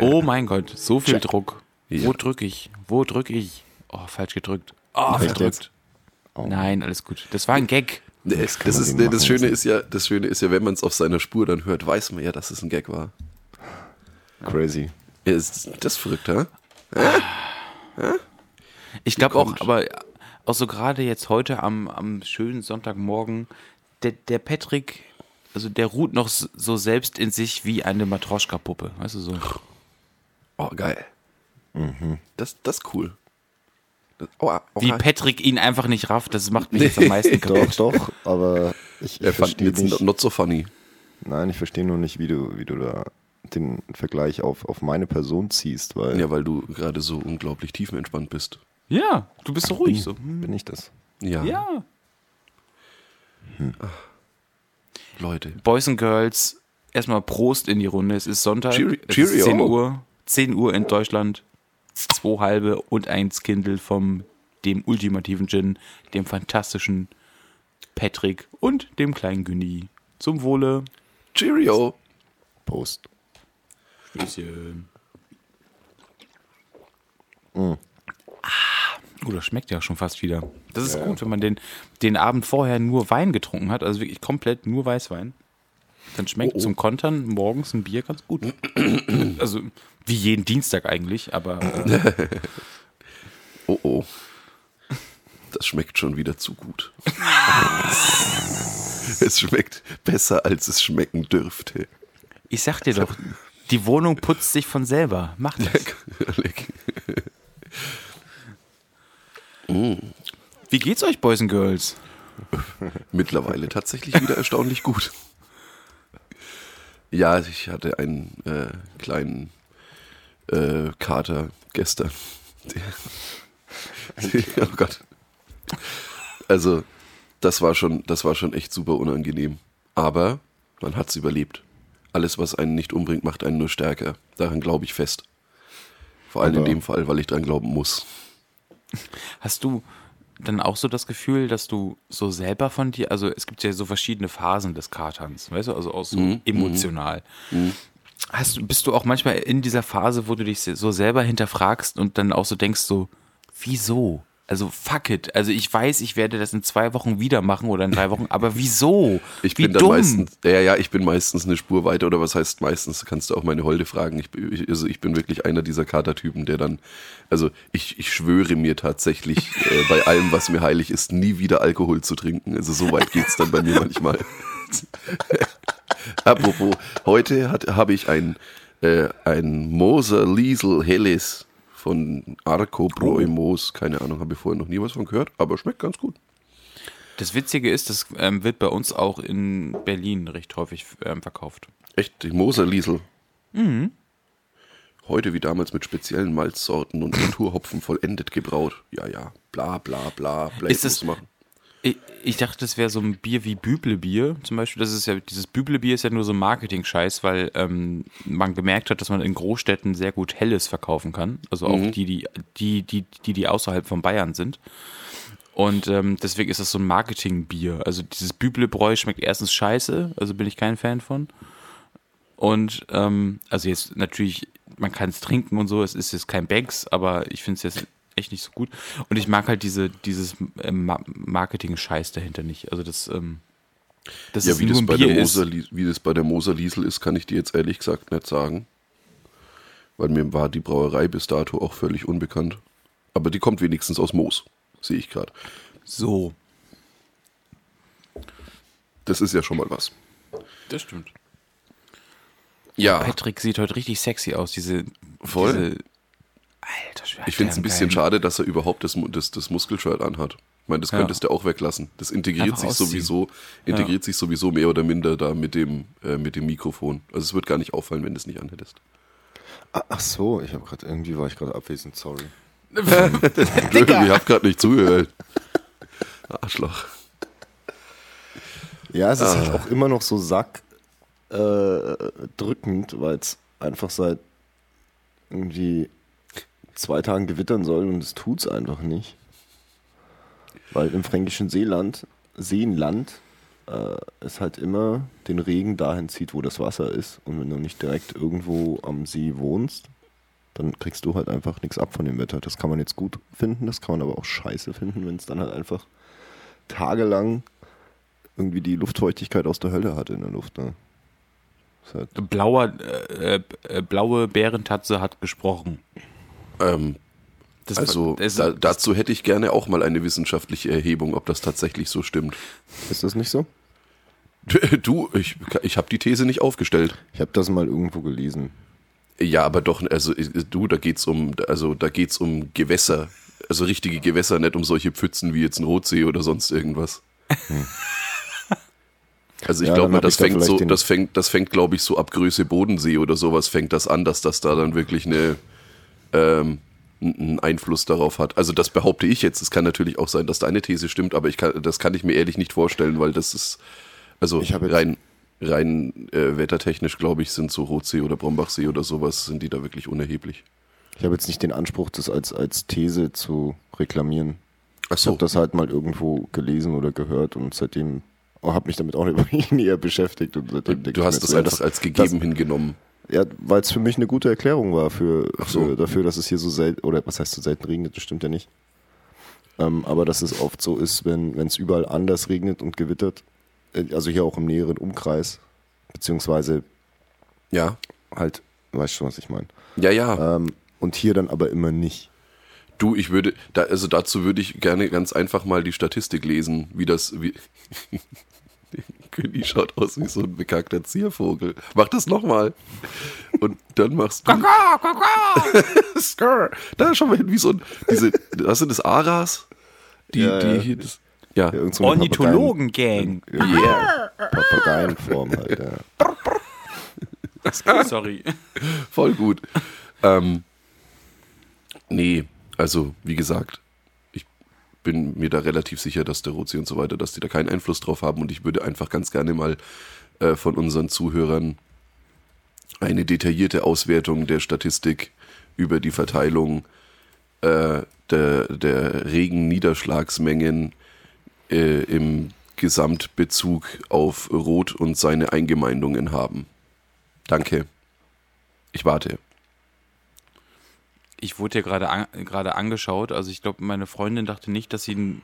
Oh mein Gott, so viel Druck. Ja. Wo drücke ich? Wo drücke ich? Oh, falsch gedrückt. Oh, verdrückt. Nein, alles gut. Das war ein Gag. Nee, Das das, ist, nee, das, Schöne das ist ja, das Schöne ist ja, wenn man es auf seiner Spur dann hört, weiß man ja, dass es ein Gag war. Crazy. Ja, ist das ist verrückt, ha? Ich glaube auch, aber auch so gerade jetzt heute am, am schönen Sonntagmorgen, der, der Patrick, also der ruht noch so selbst in sich wie eine Matroschka-Puppe. Weißt du so? Oh, geil. Das, das ist cool. Das, oh, oh, Wie Patrick ihn einfach nicht rafft, das macht mich jetzt am meisten Doch, kaputt. doch, aber ich, er ich fand verstehe jetzt nicht. not so funny. Nein, ich verstehe nur nicht, wie du, wie du da den Vergleich auf, auf meine Person ziehst, weil Ja, weil du gerade so unglaublich tiefenentspannt bist. Ja, du bist so ruhig so. Hm. bin ich das. Ja, Ja. Leute. Boys and Girls, erstmal Prost in die Runde. Es ist Sonntag. Cheerio- es ist Cheerio. 10 Uhr. 10 Uhr in Deutschland. Zwei halbe und ein Skindle vom dem ultimativen Gin, dem fantastischen Patrick und dem kleinen Günni. Zum Wohle. Cheerio. Post. Stößchen. Ah, oh, das schmeckt ja schon fast wieder. Das ist gut, wenn man den, den Abend vorher nur Wein getrunken hat, also wirklich komplett nur Weißwein. Dann schmeckt zum Kontern morgens ein Bier ganz gut. also wie jeden Dienstag eigentlich, aber äh, Oh oh. Das schmeckt schon wieder zu gut. es schmeckt besser, als es schmecken dürfte. ich sag dir doch, die Wohnung putzt sich von selber. Mach das. Leck. Wie geht's euch, Boys and Girls? Mittlerweile tatsächlich wieder erstaunlich gut. Ja, ich hatte einen äh, kleinen äh, Kater gestern. Der, oh Gott. Also, das war schon, das war schon echt super unangenehm. Aber man hat's überlebt. Alles, was einen nicht umbringt, macht einen nur stärker. Daran glaube ich fest. Vor allem in Aber- dem Fall, weil ich dran glauben muss. Hast du dann auch so das Gefühl, dass du so selber von dir, also es gibt ja so verschiedene Phasen des Katerns, weißt du, also auch so emotional. Hast du, bist du auch manchmal in dieser Phase, wo du dich so selber hinterfragst und dann auch so denkst so, wieso? Also fuck it. Also ich weiß, ich werde das in zwei Wochen wieder machen oder in drei Wochen, aber wieso? Ich Wie bin dann dumm. meistens, ja, ja, ich bin meistens eine Spur weiter oder was heißt meistens, kannst du auch meine Holde fragen. Ich, bin- ich, also ich bin wirklich einer dieser Katertypen, der dann, also ich, ich schwöre mir tatsächlich äh, bei allem, was mir heilig ist, nie wieder Alkohol zu trinken. Also so weit geht's dann bei mir manchmal. Apropos, heute hat- habe ich ein, äh, ein Moser Liesel Helles von Arco Bräu Moos. Keine Ahnung, habe ich vorher noch nie was von gehört, aber schmeckt ganz gut. Das Witzige ist, das ähm, wird bei uns auch in Berlin recht häufig ähm, verkauft. Echt, die Moserliesel. Heute wie damals mit speziellen Malzsorten und Naturhopfen vollendet gebraut. Ja, ja, bla bla bla. bla Ist das- machen. Ich, ich dachte, das wäre so ein Bier wie Büblebier zum Beispiel. Das ist ja, dieses Büblebier ist ja nur so ein Marketing-Scheiß, weil ähm, man gemerkt hat, dass man in Großstädten sehr gut Helles verkaufen kann. Also auch die, die, die, die, die, die außerhalb von Bayern sind. Und ähm, deswegen ist das so ein Marketing-Bier. Also dieses Büblebräu schmeckt erstens scheiße, also bin ich kein Fan von. Und ähm, also jetzt natürlich, man kann es trinken und so, es ist jetzt kein Banks, aber ich finde es jetzt echt nicht so gut. Und ich mag halt diese, dieses ähm, Ma- Marketing-Scheiß dahinter nicht. Also das, ähm, das Ja, ist wie das, bei Bier der. Moser, wie das bei der Moserliesel ist, kann ich dir jetzt ehrlich gesagt nicht sagen. Weil mir war die Brauerei bis dato auch völlig unbekannt. Aber die kommt wenigstens aus Moos, sehe ich gerade. So, Das ist ja schon mal was. das stimmt. Ja, Patrick sieht heute richtig sexy aus, diese, Voll. diese Alter Schwede. ich finde es ein bisschen schade, dass er überhaupt das, das, das Muskelshirt anhat. Ich meine, das Ja. könntest du auch weglassen. Das integriert Einfach sich ausziehen. sowieso, integriert sich sowieso mehr oder minder da mit dem, äh, mit dem Mikrofon. Also es wird gar nicht auffallen, wenn du es nicht anhättest. Ah, Ach so, ich habe gerade irgendwie war ich gerade abwesend, sorry. Entschuldigung, ich habe gerade nicht zugehört. Arschloch. Ja, es ist halt auch immer noch so sack äh, drückend, weil es einfach seit irgendwie zwei Tagen gewittern soll und es tut es einfach nicht. Weil im fränkischen Seeland, Seenland, äh, es halt immer den Regen dahin zieht, wo das Wasser ist. Und wenn du nicht direkt irgendwo am See wohnst, dann kriegst du halt einfach nichts ab von dem Wetter. Das kann man jetzt gut finden, das kann man aber auch scheiße finden, wenn es dann halt einfach tagelang irgendwie die Luftfeuchtigkeit aus der Hölle hat in der Luft. Ne? Halt Blauer, äh, äh, blaue Bärentatze hat gesprochen. Ähm, Das, also das, da, dazu hätte ich gerne auch mal eine wissenschaftliche Erhebung, ob das tatsächlich so stimmt. ist das nicht so? Du, ich, ich habe die These nicht aufgestellt. Ich habe das mal irgendwo gelesen. Ja, aber doch, also du, da geht's um, also da geht's um Gewässer, also richtige Gewässer, nicht um solche Pfützen wie jetzt ein Rotsee oder sonst irgendwas. Also ich Ja, glaube das ich da fängt so, das fängt, das fängt, glaube ich, so ab Größe Bodensee oder sowas fängt das an, dass das da dann wirklich eine ähm, einen Einfluss darauf hat. Also das behaupte ich jetzt. Es kann natürlich auch sein, dass deine These stimmt, aber ich kann, das kann ich mir ehrlich nicht vorstellen, weil das ist, also Ich rein, rein äh, wettertechnisch, glaube ich, sind so Rotsee oder Brombachsee oder sowas, sind die da wirklich unerheblich. Ich habe jetzt nicht den Anspruch, das als, als These zu reklamieren. Ach Ich so. habe das halt mal irgendwo gelesen oder gehört und seitdem oh, habe mich damit auch nicht näher beschäftigt. Und seitdem Du ich hast das einfach als gegeben hingenommen. Ja, weil es für mich eine gute Erklärung war für, so. für dafür, dass es hier so selten, oder was heißt so selten regnet, das stimmt ja nicht. Ähm, aber dass es oft so ist, wenn es überall anders regnet und gewittert, äh, also hier auch im näheren Umkreis, beziehungsweise Ja. halt, weißt schon, was ich meine. Ja, ja. Ähm, und hier dann aber immer nicht. Du, ich würde, da, also dazu würde ich gerne ganz einfach mal die Statistik lesen, wie das, wie. König schaut aus wie so ein bekackter Ziervogel. Mach das nochmal. Und dann machst du. Skrr. da schau mal hin, wie so ein. Diese, was sind das Aras? Die, Ja, die ja. hier. Das, ja. Ja, so Ornithologen-Gang. Yeah. Papageienform halt, ja. Sorry. Voll gut. ähm, nee, also wie gesagt, bin mir da relativ sicher, dass der Rotsee und so weiter, dass die da keinen Einfluss drauf haben und ich würde einfach ganz gerne mal äh, von unseren Zuhörern eine detaillierte Auswertung der Statistik über die Verteilung äh, der, der Regenniederschlagsmengen äh, im Gesamtbezug auf Rot und seine Eingemeindungen haben. Danke. Ich warte. Ich wurde ja gerade an, gerade angeschaut. Also ich glaube, meine Freundin dachte nicht, dass sie einen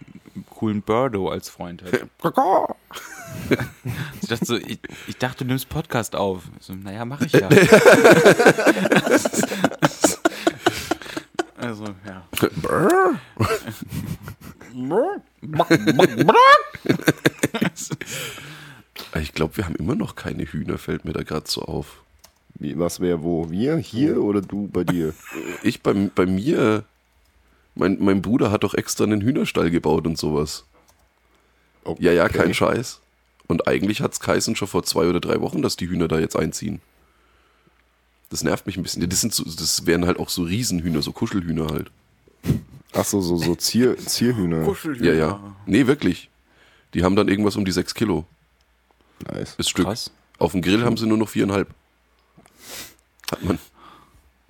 coolen Birdo als Freund hat. Ich dachte, so, ich, ich dachte, du nimmst Podcast auf. So, naja, mache ich ja. also, ja. Ich glaube, wir haben immer noch keine Hühner, fällt mir da gerade so auf. Wie, was wäre wo? Wir? Hier oder du bei dir? Ich bei, bei mir, mein, mein Bruder hat doch extra einen Hühnerstall gebaut und sowas. Okay. Ja, ja, kein Scheiß. Und eigentlich hat es geheißen schon vor zwei oder drei Wochen, dass die Hühner da jetzt einziehen. Das nervt mich ein bisschen. Das, sind so, das wären halt auch so Riesenhühner, so Kuschelhühner halt. Ach so, so, so Zier, Zierhühner. Ja, ja. Nee, wirklich. Die haben dann irgendwas um die sechs Kilo. Nice. Das Stück. Krass. Auf dem Grill haben sie nur noch viereinhalb. Hat man.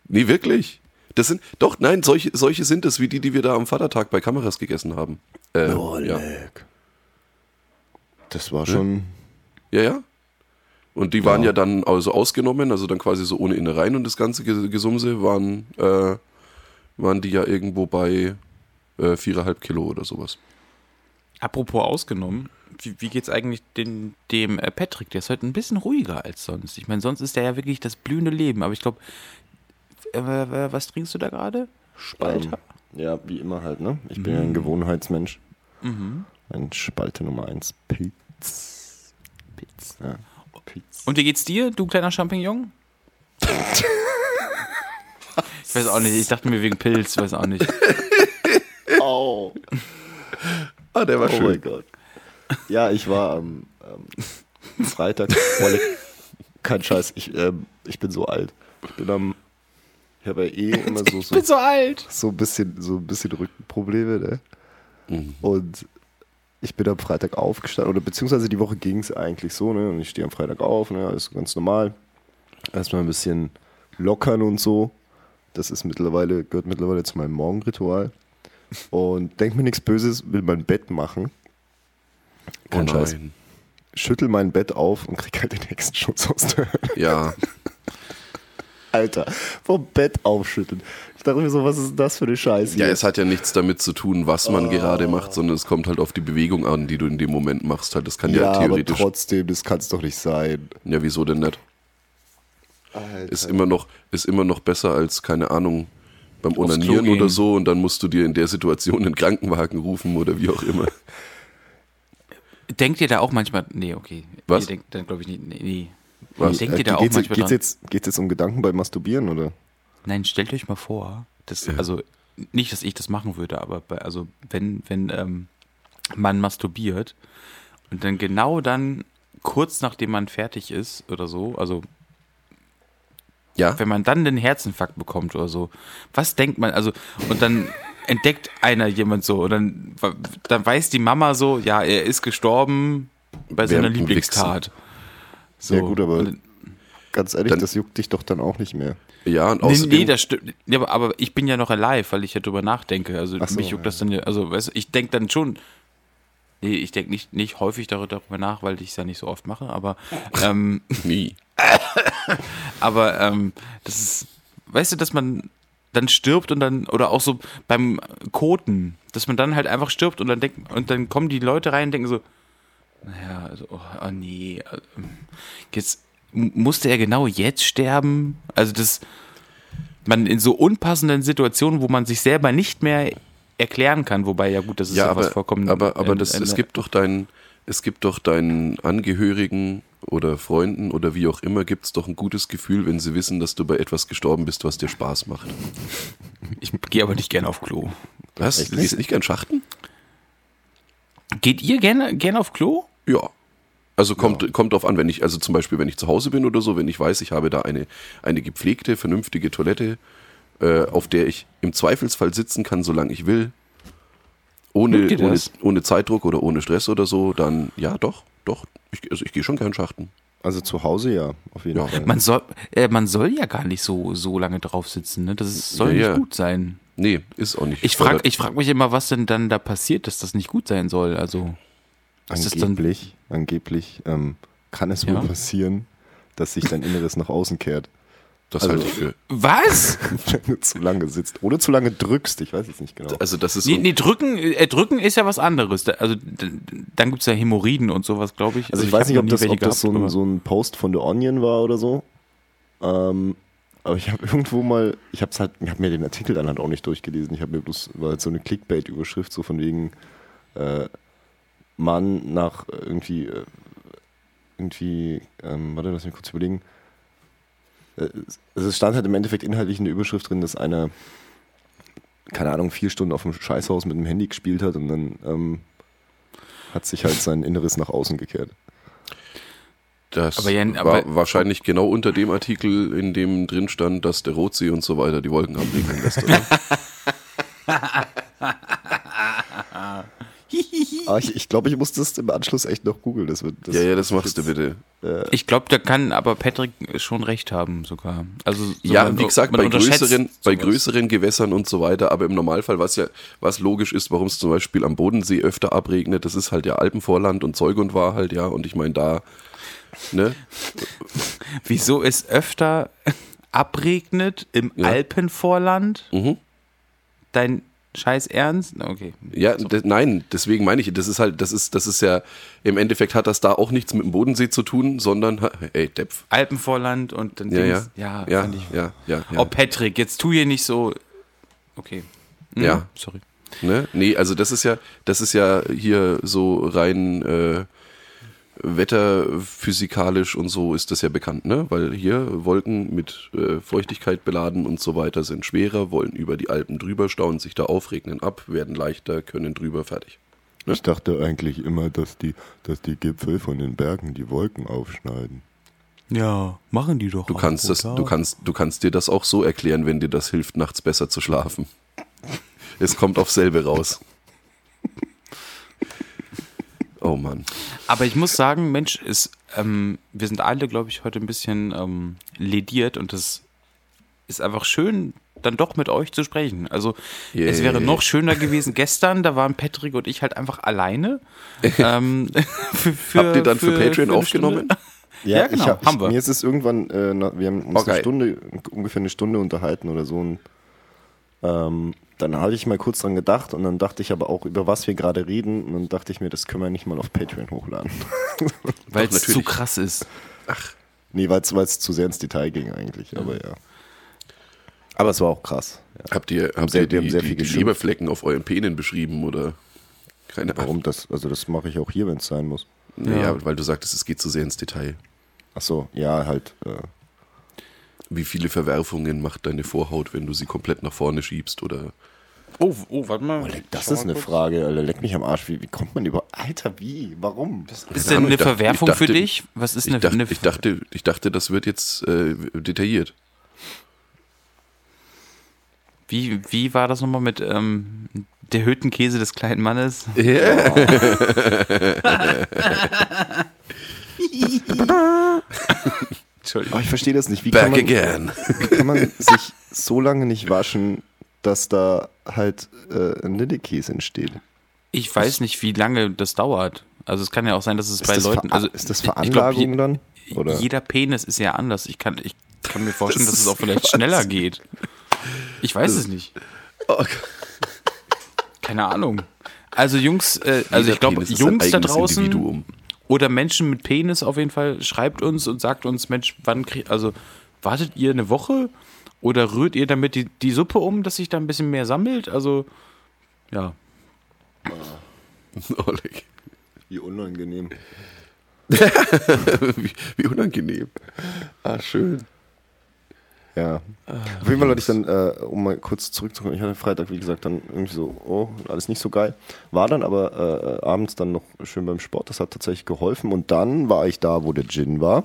Nee, wirklich. Das sind, doch, nein, solche, solche sind es, wie die, die wir da am Vatertag bei Kameras gegessen haben. Äh, Oh, ja. leck. Das war schon. ja, ja. Und die waren Ja. ja dann also ausgenommen, also dann quasi so ohne Innereien und das ganze Ge- Gesumse waren, äh, waren die ja irgendwo bei äh, viereinhalb Kilo oder sowas. Apropos ausgenommen, wie, wie geht's eigentlich den, dem äh, Patrick? Der ist heute ein bisschen ruhiger als sonst. Ich meine, sonst ist der ja wirklich das blühende Leben. Aber ich glaube, äh, äh, was trinkst du da gerade? Spalter? Ähm, ja, wie immer halt, ne? Ich bin ja ein Gewohnheitsmensch. Ein Spalte Nummer 1. Pilz. Pilz. Ja. Pilz. Und wie geht's dir, du kleiner Champignon? ich weiß auch nicht. Ich dachte mir wegen Pilz, weiß auch nicht. Au. Ah, der war Oh mein Gott. Ja, ich war am ähm, Freitag. Kein Scheiß, ich, ähm, ich bin so alt. Ich bin am. Ich habe ja eh immer so, so, so alt. so ein bisschen, so ein bisschen Rückenprobleme, ne? Und ich bin am Freitag aufgestanden, oder beziehungsweise die Woche ging es eigentlich so, ne? Und ich stehe am Freitag auf, ne? Alles ganz normal. Erstmal ein bisschen lockern und so. Das ist mittlerweile, gehört mittlerweile zu meinem Morgenritual. Und denk mir nichts Böses, will mein Bett machen. Kein oh Scheiß. nein. Schüttel mein Bett auf und krieg halt den Hexenschutz aus der Hölle. Ja, Alter, vom Bett aufschütteln. Ich dachte mir so, was ist denn das für eine Scheiße? ja, hier? es hat ja nichts damit zu tun, was man gerade macht, sondern es kommt halt auf die Bewegung an, die du in dem Moment machst. Halt, das kann ja, ja aber theoretisch. trotzdem, das kann es doch nicht sein. Ja, wieso denn nicht? Alter. Ist immer noch, ist immer noch besser als, keine Ahnung, beim Onanieren oder so und dann musst du dir in der Situation einen Krankenwagen rufen oder wie auch immer. Denkt ihr da auch manchmal, nee, okay. Was? Ihr denkt dann, glaube ich, nicht, nee, nee. Was? Denkt ihr Äh, da auch geht's, manchmal geht's dran? jetzt, geht's jetzt um Gedanken beim Masturbieren, oder? Nein, stellt euch mal vor, das, also nicht, dass ich das machen würde, aber bei, also wenn, wenn ähm, man masturbiert und dann genau dann kurz nachdem man fertig ist oder so, also Ja? wenn man dann den Herzinfarkt bekommt oder so, was denkt man, also und dann entdeckt einer jemand so und dann, dann weiß die Mama so, ja, er ist gestorben bei seiner Lieblingstat. So. Ja, gut, aber- Und- Ganz ehrlich, Dann- das juckt dich doch dann auch nicht mehr. Ja, und Nee, außerdem. nee, das stimmt. Ja, aber, aber ich bin ja noch alive, weil ich ja drüber nachdenke. Also so, mich juckt ja. das dann ja, also weißt, du, ich denke dann schon, nee, ich denke nicht, nicht häufig darüber, darüber nach, weil ich es ja nicht so oft mache, aber, ähm, nie. aber ähm, das ist, weißt du, dass man dann stirbt und dann, oder auch so beim Koten, dass man dann halt einfach stirbt und dann denkt, und dann kommen die Leute rein und denken so, naja, also, oh, oh nee, äh, jetzt musste er genau jetzt sterben? Also das, man in so unpassenden Situationen, wo man sich selber nicht mehr erklären kann, wobei ja gut, das ist ja, Ja, aber, was vollkommen. aber, aber das, es gibt doch deinen, es gibt doch deinen Angehörigen oder Freunden oder wie auch immer, gibt es doch ein gutes Gefühl, wenn sie wissen, dass du bei etwas gestorben bist, was dir Spaß macht. Ich gehe aber nicht gerne auf Klo. Was? Du gehst nicht gern schachten? Geht ihr gerne, gerne auf Klo? Ja. Also kommt, kommt drauf an, wenn ich, also zum Beispiel, wenn ich zu Hause bin oder so, wenn ich weiß, ich habe da eine, eine gepflegte, vernünftige Toilette, äh, auf der ich im Zweifelsfall sitzen kann, solange ich will, ohne, ohne, ohne Zeitdruck oder ohne Stress oder so, dann ja, doch, doch. Ich, also ich gehe schon gern schachten. Also zu Hause ja, auf jeden Ja. Fall. Man soll, äh, man soll ja gar nicht so, so lange drauf sitzen, ne? Das ist, soll Ja, nicht ja. gut sein. Nee, ist auch nicht. Ich frage ich frag mich immer, was denn dann da passiert, dass das nicht gut sein soll. Also, angeblich, angeblich ähm, kann es Ja. wohl passieren, dass sich dein Inneres nach außen kehrt, das also- halte ich für. was? wenn du zu lange sitzt. Oder zu lange drückst, ich weiß es nicht genau. Also das ist Nee, nee, drücken, äh, drücken ist ja was anderes. Da, also, dann gibt's ja Hämorrhoiden und sowas, glaube ich. Also ich, hab weiß nicht, ob das, ob das so, gehabt, ein, aber- so ein Post von The Onion war oder so. Ähm, aber ich habe irgendwo mal, ich habe halt, ich habe mir den Artikel dann halt auch nicht durchgelesen. Ich habe mir bloß, war halt so eine Clickbait-Überschrift, so von wegen äh, Mann nach irgendwie, äh, irgendwie, ähm, warte, lass mich kurz überlegen. Also es stand halt im Endeffekt inhaltlich in der Überschrift drin, dass einer, keine Ahnung, vier Stunden auf dem Scheißhaus mit dem Handy gespielt hat und dann ähm, hat sich halt sein Inneres nach außen gekehrt. das Aber ja, war aber- wahrscheinlich genau unter dem Artikel, in dem drin stand, dass der Rotsee und so weiter die Wolken abregnen lässt. Oder? Ah, ich ich glaube, ich muss das im Anschluss echt noch googeln. Das wird, das ja, ja, das machst du bitte. Ich glaube, da kann aber Patrick schon recht haben sogar. Also so Ja, man- wie gesagt, bei größeren, bei größeren Gewässern und so weiter, aber im Normalfall, was ja, was logisch ist, warum es zum Beispiel am Bodensee öfter abregnet, das ist halt ja Alpenvorland und Zeug und Wahrheit, ja, und ich meine da, ne, Wieso es öfter abregnet im Ja. Alpenvorland? Mhm. Dein Scheiß Ernst? Okay. Ja, de- nein, deswegen meine ich, das ist halt, das ist, das ist ja, im Endeffekt hat das da auch nichts mit dem Bodensee zu tun, sondern, ey, Depf. Alpenvorland und dann Ja, ja, Dings. ja, ja, fand ich. ja, ja, ja. Oh, Patrick, jetzt tu hier nicht so. Okay. Mhm, Ja. Sorry. Ne? Nee, also das ist ja, das ist ja hier so rein äh, wetterphysikalisch und so ist das ja bekannt, ne? Weil hier Wolken mit äh, Feuchtigkeit beladen und so weiter sind schwerer, wollen über die Alpen drüber stauen, sich da aufregnen ab, werden leichter, können drüber fertig. Ich dachte eigentlich immer, dass die, dass die Gipfel von den Bergen die Wolken aufschneiden. Ja, machen die doch. Du kannst das, du kannst, du kannst dir das auch so erklären, wenn dir das hilft, nachts besser zu schlafen. Es kommt auf selbe raus. Oh Mann. Aber ich muss sagen, Mensch, ist, ähm, wir sind alle, glaube ich, heute ein bisschen ähm, lediert und das ist einfach schön, dann doch mit euch zu sprechen. Also Yeah. es wäre noch schöner gewesen gestern, da waren Patrick und ich halt einfach alleine. ähm, für, für, Habt ihr dann für Patreon eine aufgenommen? Stunde. Ja, genau, ich hab, haben wir. Mir ist es irgendwann, äh, na, wir haben uns Okay. eine Stunde, ungefähr eine Stunde unterhalten oder so. Und, ähm, dann hatte ich mal kurz dran gedacht und dann dachte ich aber auch, über was wir gerade reden. Und dann dachte ich mir, das können wir nicht mal auf Patreon hochladen. Weil es zu krass ist. nee, weil es zu sehr ins Detail ging eigentlich. Aber ja. Aber es war auch krass. Ja. Habt ihr, habt sehr- ihr die haben die, sehr die, viel die. Leberflecken auf euren Penen beschrieben oder? Keine Ahnung. Warum das? Also das mache ich auch hier, wenn es sein muss. Naja, weil du sagtest, es geht zu sehr ins Detail. Ach so, ja, halt. Äh, Wie viele Verwerfungen macht deine Vorhaut, wenn du sie komplett nach vorne schiebst oder? Oh, oh, warte mal. das Schau ist mal eine kurz. Frage, Alter. Leck mich am Arsch. Wie, wie kommt man über. Alter, wie? Warum? Ist Keine denn eine ich dachte- Verwerfung ich dachte- für dich? Was ist Ich eine, dachte, eine ich dachte, ich dachte, das wird jetzt äh, detailliert. Wie, wie war das nochmal mit ähm, der Hüttenkäse des kleinen Mannes? Entschuldigung. Aber ich verstehe das nicht. Wie Back kann man, again. Wie kann man sich so lange nicht waschen, dass da halt äh, ein Lillekäse entsteht? Ich weiß nicht, wie lange das dauert. Also es kann ja auch sein, dass es bei das Leuten. Also ist das ich- ich glaub, Veranlagung je- dann? Oder? Jeder Penis ist ja anders. Ich kann, ich kann mir vorstellen, Das dass es auch vielleicht schneller geht. Ich weiß es nicht. Oh, Keine Ahnung. Also Jungs, äh, also Jeder ich glaube, Jungs da draußen Individuum. Oder Menschen mit Penis auf jeden Fall, schreibt uns und sagt uns, Mensch, wann kriegt, also wartet ihr eine Woche oder rührt ihr damit die, die Suppe um, dass sich da ein bisschen mehr sammelt? Also, ja. Oleg. Wie unangenehm. wie, wie unangenehm. Ah, schön. Ja. Auf jeden Fall hatte ich dann, äh, um mal kurz zurückzukommen, ich hatte Freitag, wie gesagt, dann irgendwie so, oh, alles nicht so geil. War dann aber äh, abends dann noch schön beim Sport, das hat tatsächlich geholfen. Und dann war ich da, wo der Gin war,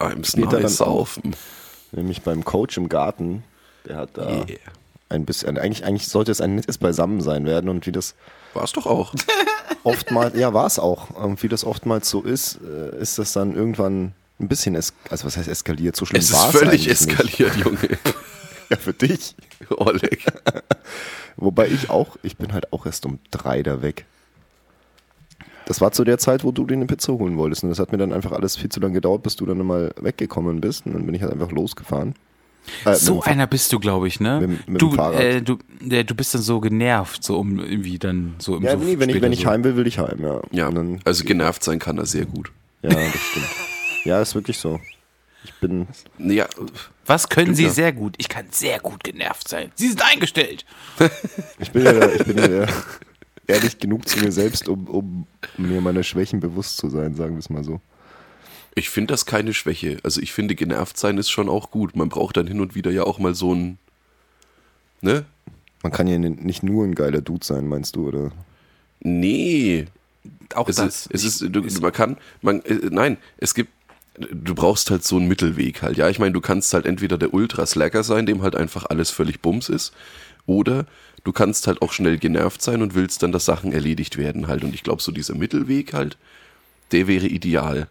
I'm Steht er dann auf. nämlich beim Coach im Garten. Der hat da Yeah. ein bisschen, eigentlich, eigentlich sollte es ein nettes Beisammensein werden und wie das War's doch auch. oftmals, ja, war es auch. Und wie das oftmals so ist, äh, ist das dann irgendwann ein bisschen, es, also was heißt eskaliert? So schlimm Es war ist es völlig eigentlich nicht. eskaliert, Junge. Ja, für dich. Oleg. Wobei ich auch, ich bin halt auch erst um drei da weg. Das war zu der Zeit, wo du dir eine Pizza holen wolltest. Und das hat mir dann einfach alles viel zu lange gedauert, bis du dann mal weggekommen bist. Und dann bin ich halt einfach losgefahren. Äh, So einer bist du, glaube ich, ne? Mit- mit du, dem Fahrrad. äh, du, äh, du bist dann so genervt, so um irgendwie dann so im Ja, so nee, wenn ich, wenn ich so. heim will, will ich heim, ja. Ja, dann, also genervt sein kann er sehr gut. ja, das stimmt. Ja, ist wirklich so. Ich bin, Ja, Was können Sie ja. sehr gut? Ich kann sehr gut genervt sein. Sie sind eingestellt. ich bin ja, ich bin ja ehrlich genug zu mir selbst, um, um mir meiner Schwächen bewusst zu sein, sagen wir es mal so. ich finde das keine Schwäche. Also ich finde, genervt sein ist schon auch gut. Man braucht dann hin und wieder ja auch mal so ein, ne? Man kann ja nicht nur ein geiler Dude sein, meinst du, oder? Nee, Auch es das. ist, es ist, du, man kann, man, äh, nein, es gibt, du brauchst halt so einen Mittelweg halt. Ja, ich meine, du kannst halt entweder der Ultra-Slacker sein, dem halt einfach alles völlig bums ist, oder du kannst halt auch schnell genervt sein und willst dann, dass Sachen erledigt werden halt. Und ich glaube, so dieser Mittelweg halt, der wäre ideal.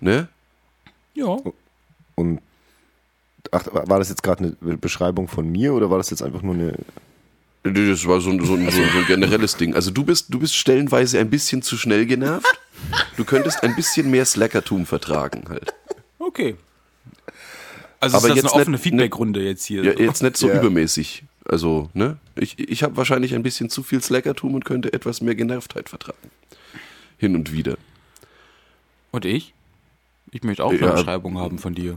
Ne? ja. Und ach, war das jetzt gerade eine Beschreibung von mir oder war das jetzt einfach nur eine. Das war so ein, so, ein, so, ein, so ein generelles Ding. Also du bist, du bist stellenweise ein bisschen zu schnell genervt. Du könntest ein bisschen mehr Slackertum vertragen halt. Okay. Also Aber ist das jetzt eine offene nicht- Feedbackrunde jetzt hier. Ja, jetzt nicht so Ja. übermäßig. Also, ne? Ich, ich habe wahrscheinlich ein bisschen zu viel Slackertum und könnte etwas mehr Genervtheit vertragen. Hin und wieder. Und ich? Ich möchte auch Ja. eine Beschreibung haben von dir.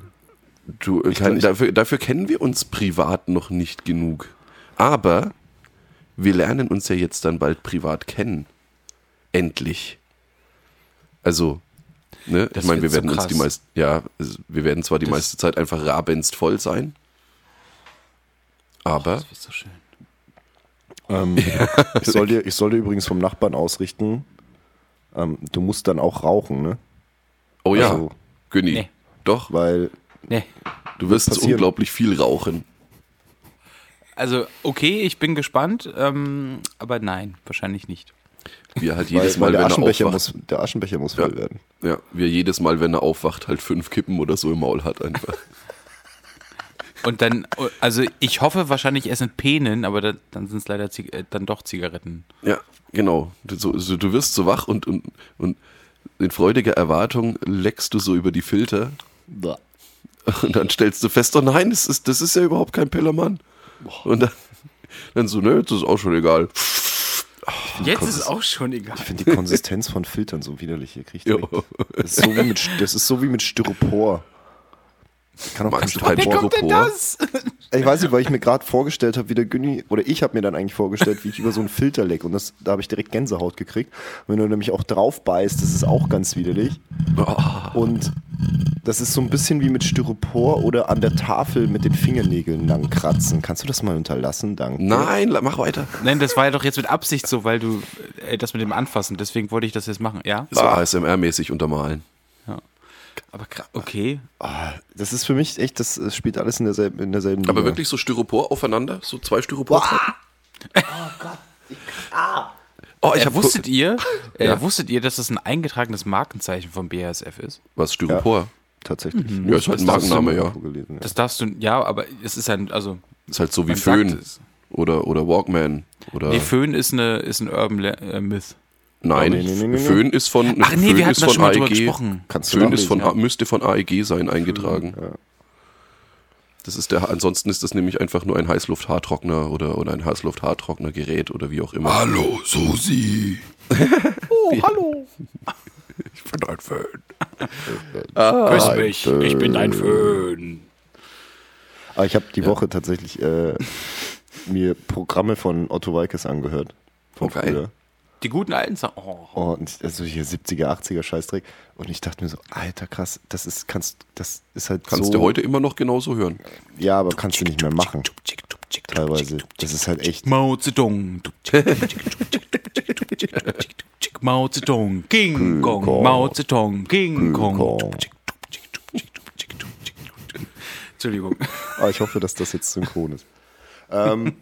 Du, äh, ich- dafür, dafür kennen wir uns privat noch nicht genug. Aber wir lernen uns ja jetzt dann bald privat kennen. Endlich. Also, ne? Das ich meine, wir wird so werden uns die meiste, ja, es- wir werden zwar die Das- meiste Zeit einfach rabenst voll sein. Aber Das wird so schön. Ähm, ich, soll dir, ich soll dir übrigens vom Nachbarn ausrichten, ähm, du musst dann auch rauchen, ne? Oh ja, Also- Günni. Nee. Doch, Weil Nee. du wirst unglaublich viel rauchen. Also, okay, ich bin gespannt, ähm, aber nein, wahrscheinlich nicht. Wie er halt Weil, jedes weil Mal, der, wenn er Aschenbecher aufwacht, muss, der Aschenbecher muss voll Ja. werden. ja, wie er jedes Mal, wenn er aufwacht, halt fünf Kippen oder so im Maul hat einfach. Und dann, also ich hoffe wahrscheinlich, es sind Penen, aber da, dann sind es leider Zig äh, dann doch Zigaretten. Ja, genau. Du, so, so, du wirst so wach und, und, und in freudiger Erwartung leckst du so über die Filter und dann stellst du fest, oh nein, das ist, das ist ja überhaupt kein Pillermann. Und dann, dann so, ne, das ist auch schon egal. Jetzt ist es auch schon egal. Ich finde die Konsistenz von Filtern so widerlich. Hier kriegt das, ist so wie mit, das ist so wie mit Styropor. Ich kann auch du kein kein Styropor. Styropor? Ich weiß nicht, weil ich mir gerade vorgestellt habe, wie der Günni, oder ich habe mir dann eigentlich vorgestellt, wie ich über so einen Filter leck. Und das, da habe ich direkt Gänsehaut gekriegt. Und wenn du nämlich auch drauf beißt, das ist auch ganz widerlich. Und das ist so ein bisschen wie mit Styropor oder an der Tafel mit den Fingernägeln lang kratzen. Kannst du das mal unterlassen? Danke. Nein, mach weiter. Nein, das war ja doch jetzt mit Absicht so, weil du äh, das mit dem Anfassen, deswegen wollte ich das jetzt machen, ja? So ASMR-mäßig untermalen. Aber okay. Ah, Das ist für mich echt, das, das spielt alles in derselben, in derselben Aber Liga. wirklich so Styropor aufeinander? So zwei Styropor? Oh, ich Äh, wusstet ihr, äh, Ja. wusstet ihr, dass das ein eingetragenes Markenzeichen vom BASF ist? Was, Styropor? Tatsächlich. Ja, ist halt ein Markenname, ja. Gelesen, ja. Das darfst du, ja, aber es ist ein, also, Ist halt so wie Föhn oder, oder Walkman. Oder Nee, Föhn ist, eine, ist ein Urban Le äh, Myth. Nein, Nee, nee, nee. Föhn ist von Ach nee, Föhn wir hatten ist da von schon mal drüber AEG. gesprochen. Kannst du Föhn ist von, nachlesen, A- müsste von AEG sein eingetragen. ja. Das ist der, ansonsten ist das nämlich einfach nur ein Heißluft-Haartrockner oder, oder ein Heißluft-Haartrockner-Gerät oder wie auch immer. Hallo, Susi. Oh, hallo. Ich bin ein Fan. Küss mich, ich bin dein Föhn. Aber ich habe die Woche tatsächlich äh, mir Programme von Otto Walkes angehört. Von Oh, geil. früher. Die guten alten Sachen. Oh. Und also hier 70er, 80er Scheißdreck. Und ich dachte mir so, alter krass, das ist, kannst, das ist halt Kannst so. du heute immer noch genauso hören. Ja, aber kannst du nicht mehr machen. Teilweise. Das ist halt echt. Mao Zedong. Mao Zedong. King Kong. Kong. Mao Zedong. King Kong. Entschuldigung. Aber Ah, ich hoffe, dass das jetzt synchron ist. Ähm,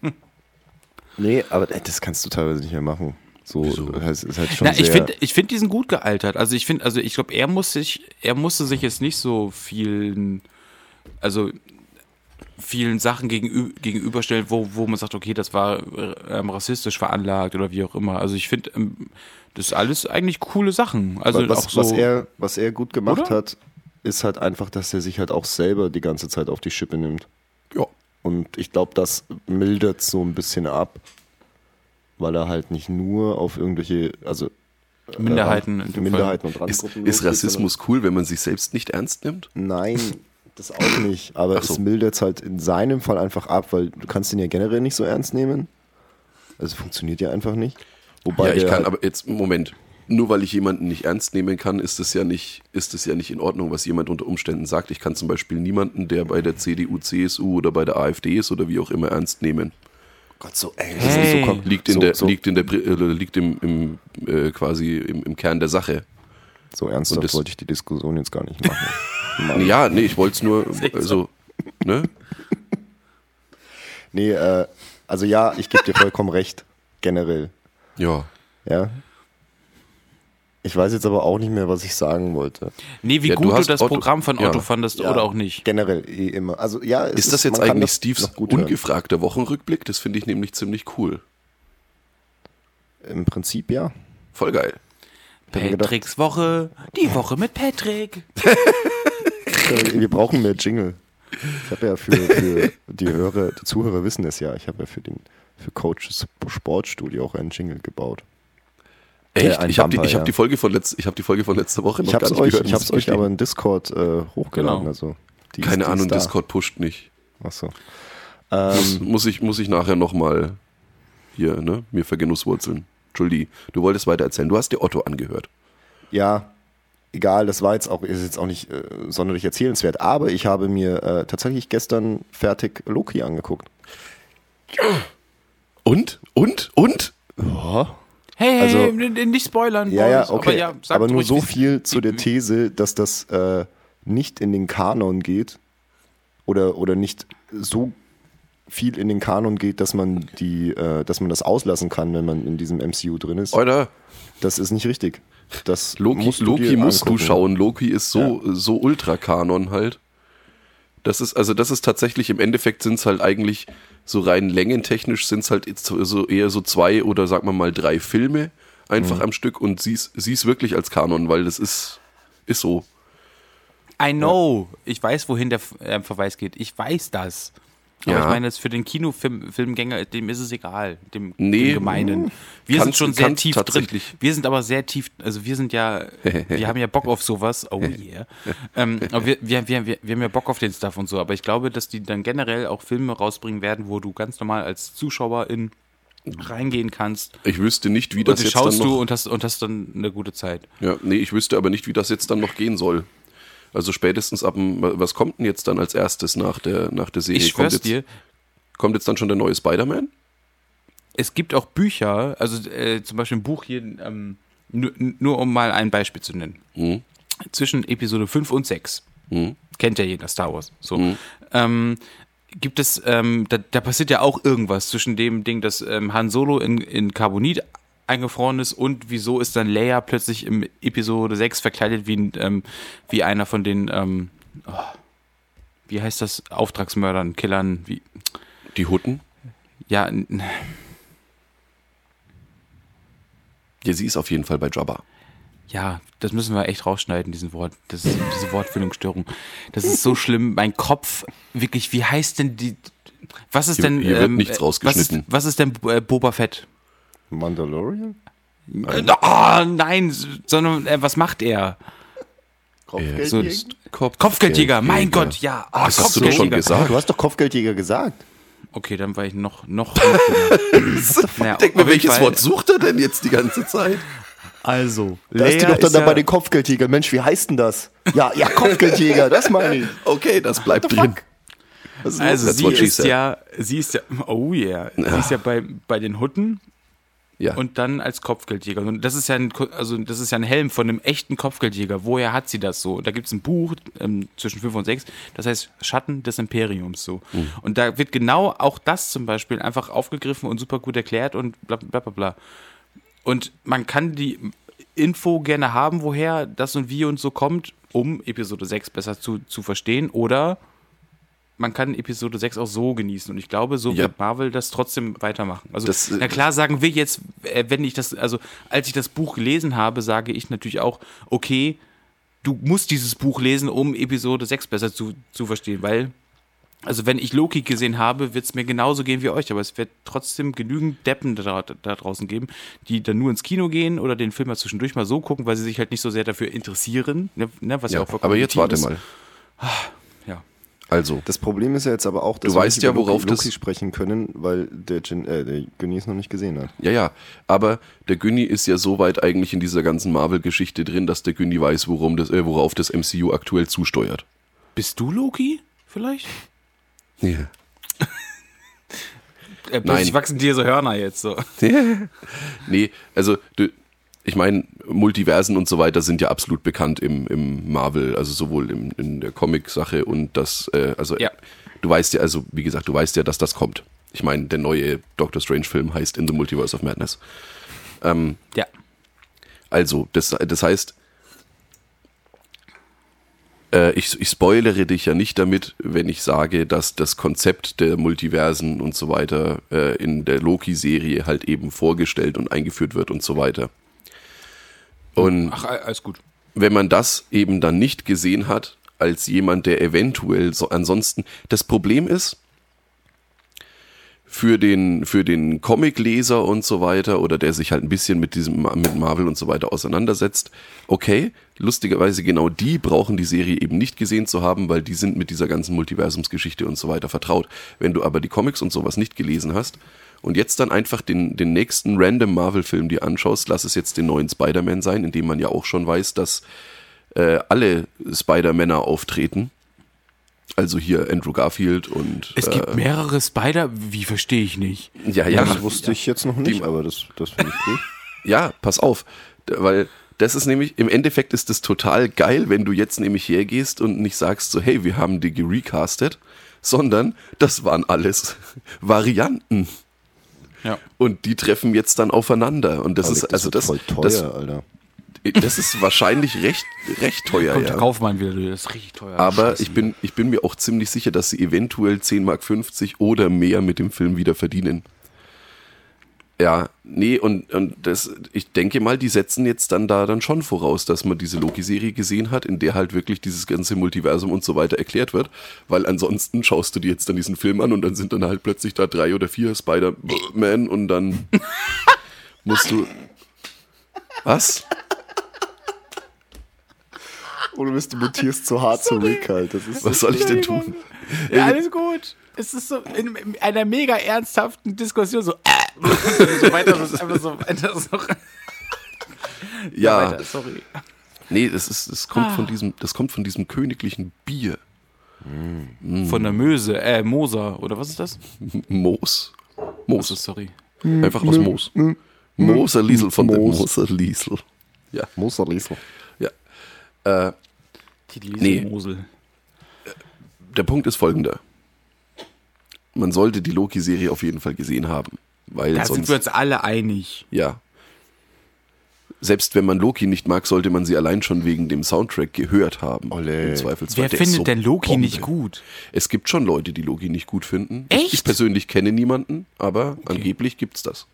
nee, aber äh, das kannst du teilweise nicht mehr machen. So, es ist halt schon Na, sehr, ich finde, ich finde diesen gut gealtert. Also ich finde, also ich glaube, er muss sich, er musste sich jetzt nicht so vielen, also vielen Sachen gegenü gegenüberstellen, wo, wo man sagt, okay, das war ähm, rassistisch veranlagt oder wie auch immer. Also ich finde, ähm, das ist alles eigentlich coole Sachen. Also was, so. was, er, was er gut gemacht Oder? hat, ist halt einfach, dass er sich halt auch selber die ganze Zeit auf die Schippe nimmt. Ja. Und ich glaube, das mildert so ein bisschen ab, weil er halt nicht nur auf irgendwelche, also äh, Minderheiten in Rand- Minderheiten und Ist, Randgruppen ist losgeht, Rassismus cool, wenn man sich selbst nicht ernst nimmt? Nein, das auch nicht. Aber so. es mildert es halt in seinem Fall einfach ab, weil du kannst ihn ja generell nicht so ernst nehmen. Also funktioniert ja einfach nicht. Wobei ja, ich kann, halt, aber jetzt, Moment. Nur weil ich jemanden nicht ernst nehmen kann, ist es ja nicht, ist es ja nicht in Ordnung, was jemand unter Umständen sagt. Ich kann zum Beispiel niemanden, der bei der CDU, CSU oder bei der AfD ist oder wie auch immer ernst nehmen. Gott so, ey, das Hey. ist so Liegt in so, der, so, liegt in der, äh, liegt im, im äh, quasi im, im Kern der Sache. so Und ernsthaft das- wollte ich die Diskussion jetzt gar nicht machen. Ja, nee, ich wollte es nur, also, ne? Nee, äh, also ja, ich gebe dir vollkommen recht, generell. Ja. Ja. Ich weiß jetzt aber auch nicht mehr, was ich sagen wollte. nee, wie Ja, du gut du, das Otto- Programm von Otto ja. fandest Ja, oder auch nicht. Generell eh immer. Also ja, es Ist das jetzt eigentlich das Steves ungefragter Wochenrückblick? Das finde ich nämlich ziemlich cool. Im Prinzip ja. Voll geil. Patricks Woche, die Woche mit Patrick. Wir brauchen mehr Jingle. Ich habe ja für, für die Hörer, die Zuhörer wissen es ja, ich habe ja für den für Coaches Sportstudio auch einen Jingle gebaut. Echt? ein ich habe die, ich hab ja. die, Folge von letz, ich hab die Folge von letzter Woche noch Ich habe gar es nicht euch, gehört. ich muss hab's euch aber in Discord äh, hochgeladen. Genau. Also die ist- Keine die Ahnung, ist. Discord pusht nicht. Achso. Muss, Ähm, muss, ich, muss ich nachher nochmal hier, ne, mir vergenusswurzeln. Entschuldi, du wolltest weiter erzählen. Du hast dir Otto angehört. ja, egal, das war jetzt auch, ist jetzt auch nicht äh, sonderlich erzählenswert, aber ich habe mir äh, tatsächlich gestern fertig Loki angeguckt. Und? Und? Und? Hey, Also- hey, nicht spoilern. Ja, ja, okay. Aber, ja, Aber, nur so viel zu der wie- These, dass das äh, nicht in den Kanon geht oder, oder nicht so viel in den Kanon geht, dass man die, äh, dass man das auslassen kann, wenn man in diesem MCU drin ist. Oder Das ist nicht richtig. Das Loki, musst du Loki musst angucken. du schauen. Loki ist so, so Ultra-Kanon halt. Das ist, also das ist tatsächlich, im Endeffekt sind es halt eigentlich so rein längentechnisch sind es halt so eher so zwei oder sagen wir mal drei Filme einfach am Stück und sieh's, sieh's wirklich als Kanon, weil das ist, ist so. I know. Ich weiß, wohin der äh, Verweis geht. Ich weiß das. Aber Ja. ich meine, jetzt für den Kinofilmgänger, dem ist es egal, dem, Nee. dem Gemeinen. Wir sind schon sehr tief drin. Wir sind aber sehr tief, also wir sind ja, wir haben ja Bock auf sowas. Oh yeah. ähm, aber wir, wir, wir, wir, haben ja Bock auf den Stuff und so. Aber ich glaube, dass die dann generell auch Filme rausbringen werden, wo du ganz normal als Zuschauerin reingehen kannst. Ich wüsste nicht, wie Und das die jetzt schaust dann noch, du und hast, und hast dann eine gute Zeit. Ja, nee, ich wüsste aber nicht, wie das jetzt dann noch gehen soll. Also spätestens ab dem, was kommt denn jetzt dann als erstes nach der, nach der Serie? Ich kommt, jetzt, dir, kommt jetzt dann schon der neue Spider-Man? es gibt auch Bücher, also äh, zum Beispiel ein Buch hier, ähm, nur, nur um mal ein Beispiel zu nennen. Mhm. Zwischen Episode 5 und 6. Mhm. Kennt ja jeder Star Wars. So. Ähm, gibt es, ähm, da, da passiert ja auch irgendwas zwischen dem Ding, dass ähm, Han Solo in, in Carbonit eingefroren ist und wieso ist dann Leia plötzlich im Episode 6 verkleidet wie, ähm, wie einer von den, ähm, oh, wie heißt das, Auftragsmördern, Killern, wie, Die Hutten? ja, Ja, sie ist auf jeden Fall bei Jabba. Ja, das müssen wir echt rausschneiden, diesen Wort, das, diese Wortfindungsstörung. Das ist so schlimm. Mein Kopf, wirklich, wie heißt denn die, was ist Hier- denn, hier wird ähm, nichts rausgeschnitten. Was ist, was ist denn äh, Boba Fett? Mandalorian? Äh, Oh, nein, sondern äh, was macht er? So, Kopf Kopfgeldjäger, mein Gott, ja. Oh, Das hast du doch schon Kopfgeldjäger. gesagt. Du hast doch Kopfgeldjäger gesagt. Okay, dann war ich noch, noch. naja, Denk jeden welches Fall- Wort sucht er denn jetzt die ganze Zeit? Also, Da ist die Leia doch dann ja- da bei den Kopfgeldjägern. Mensch, wie heißt denn das? Ja, ja, Kopfgeldjäger, das meine ich. Okay, das bleibt drin. Also sie ist ja, sie ist ja, oh yeah, sie ist ja bei, bei den Hutten Ja. und dann als Kopfgeldjäger. Und das ist ja ein, also das ist ja ein Helm von einem echten Kopfgeldjäger. Woher hat sie das so? Da gibt es ein Buch ähm, zwischen 5 und 6, das heißt Schatten des Imperiums so. Mhm. Und da wird genau auch das zum Beispiel einfach aufgegriffen und super gut erklärt und bla bla bla bla. Und man kann die Info gerne haben, woher das und wie und so kommt, um Episode 6 besser zu, zu verstehen. Oder man kann Episode 6 auch so genießen. Und ich glaube, so Ja. wird Marvel das trotzdem weitermachen. Also, Das, äh, na klar sagen wir jetzt, äh, wenn ich das, also als ich das Buch gelesen habe, sage ich natürlich auch, okay, du musst dieses Buch lesen, um Episode 6 besser zu, zu verstehen, weil, also wenn ich Loki gesehen habe, wird es mir genauso gehen wie euch, aber es wird trotzdem genügend Deppen da, da draußen geben, die dann nur ins Kino gehen oder den Film mal zwischendurch mal so gucken, weil sie sich halt nicht so sehr dafür interessieren, ne, ne, was ja, Ja, auch aber jetzt warte ist. mal. Also, Das Problem ist ja jetzt aber auch, dass Du wir weißt nicht ja, über worauf Loki, das- Loki sprechen können, weil der, Jin, äh, der Günni es noch nicht gesehen hat. ja, ja. Aber der Günni ist ja so weit eigentlich in dieser ganzen Marvel-Geschichte drin, dass der Günni weiß, worum das, äh, worauf das MCU aktuell zusteuert. Bist du Loki? Vielleicht? Ja. Äh, Nein. plötzlich wachsen dir so Hörner jetzt so. Nee, also du, ich meine, Multiversen und so weiter sind ja absolut bekannt im, im Marvel, also sowohl im, in der Comic-Sache und das, äh, also Ja. du weißt ja, also wie gesagt, du weißt ja, dass das kommt. Ich meine, der neue Doctor Strange-Film heißt In the Multiverse of Madness. Ja. Also, das, das heißt, äh, ich, ich spoilere dich ja nicht damit, wenn ich sage, dass das Konzept der Multiversen und so weiter äh, in der Loki-Serie halt eben vorgestellt und eingeführt wird und so weiter. Und Ach, alles gut. wenn man das eben dann nicht gesehen hat, als jemand, der eventuell so ansonsten. Das Problem ist, für den, für den Comicleser und so weiter oder der sich halt ein bisschen mit diesem, mit Marvel und so weiter auseinandersetzt, okay, lustigerweise genau die brauchen die Serie eben nicht gesehen zu haben, weil die sind mit dieser ganzen Multiversumsgeschichte und so weiter vertraut. Wenn du aber die Comics und sowas nicht gelesen hast und jetzt dann einfach den, den nächsten random Marvel-Film dir anschaust, lass es jetzt den neuen Spider-Man sein, in dem man ja auch schon weiß, dass äh, alle Spider-Männer auftreten. Also hier Andrew Garfield und Es gibt mehrere Spider, wie verstehe ich nicht. ja, ja, das wusste ich jetzt noch nicht, Die- aber das, das finde ich cool. Ja, pass auf, weil das ist nämlich, im Endeffekt ist es total geil, wenn du jetzt nämlich hergehst und nicht sagst so, hey, wir haben die gerecastet, sondern das waren alles Varianten. Ja. Und die treffen jetzt dann aufeinander. Und das Aber ist, das also das, voll teuer, das, Alter. das ist wahrscheinlich recht, recht teuer. Kommt ja. der Kaufmann wieder, das ist richtig teuer. Aber Scheiße. ich bin, ich bin mir auch ziemlich sicher, dass sie eventuell 10 Mark 50 oder mehr mit dem Film wieder verdienen. Ja, nee, und, und das, ich denke mal, die setzen jetzt dann da dann schon voraus, dass man diese Loki-Serie gesehen hat, in der halt wirklich dieses ganze Multiversum und so weiter erklärt wird, weil ansonsten schaust du dir jetzt dann diesen Film an und dann sind dann halt plötzlich da drei oder vier Spider-Man und dann musst du. Was? Oder bist du mutierst zu hart zu Rick halt. Das ist Was soll ich denn tun? Ja, alles gut. Es ist so in, in einer mega ernsthaften Diskussion so, äh, so weiter, das ist einfach so weiter, so Ja, weiter, sorry. nee, das ist, das kommt von diesem, das kommt von diesem königlichen Bier. Von der Möse, äh, Moser, oder was ist das? Moos. Also, Moos. sorry. Einfach aus Moos. Moser Liesel von der Moos. Moser Liesel. Ja, Moser Liesel. ja. Äh, Die Nee. Mosel. der Punkt ist folgender. Man sollte die Loki-Serie auf jeden Fall gesehen haben. Weil Da sind sonst, wir uns alle einig. ja. Selbst wenn man Loki nicht mag, sollte man sie allein schon wegen dem Soundtrack gehört haben. Im Zweifelsfall. Wer Der findet so denn Loki Bombe. nicht gut? Es gibt schon Leute, die Loki nicht gut finden. Echt? Ich, ich persönlich kenne niemanden, aber angeblich gibt's das.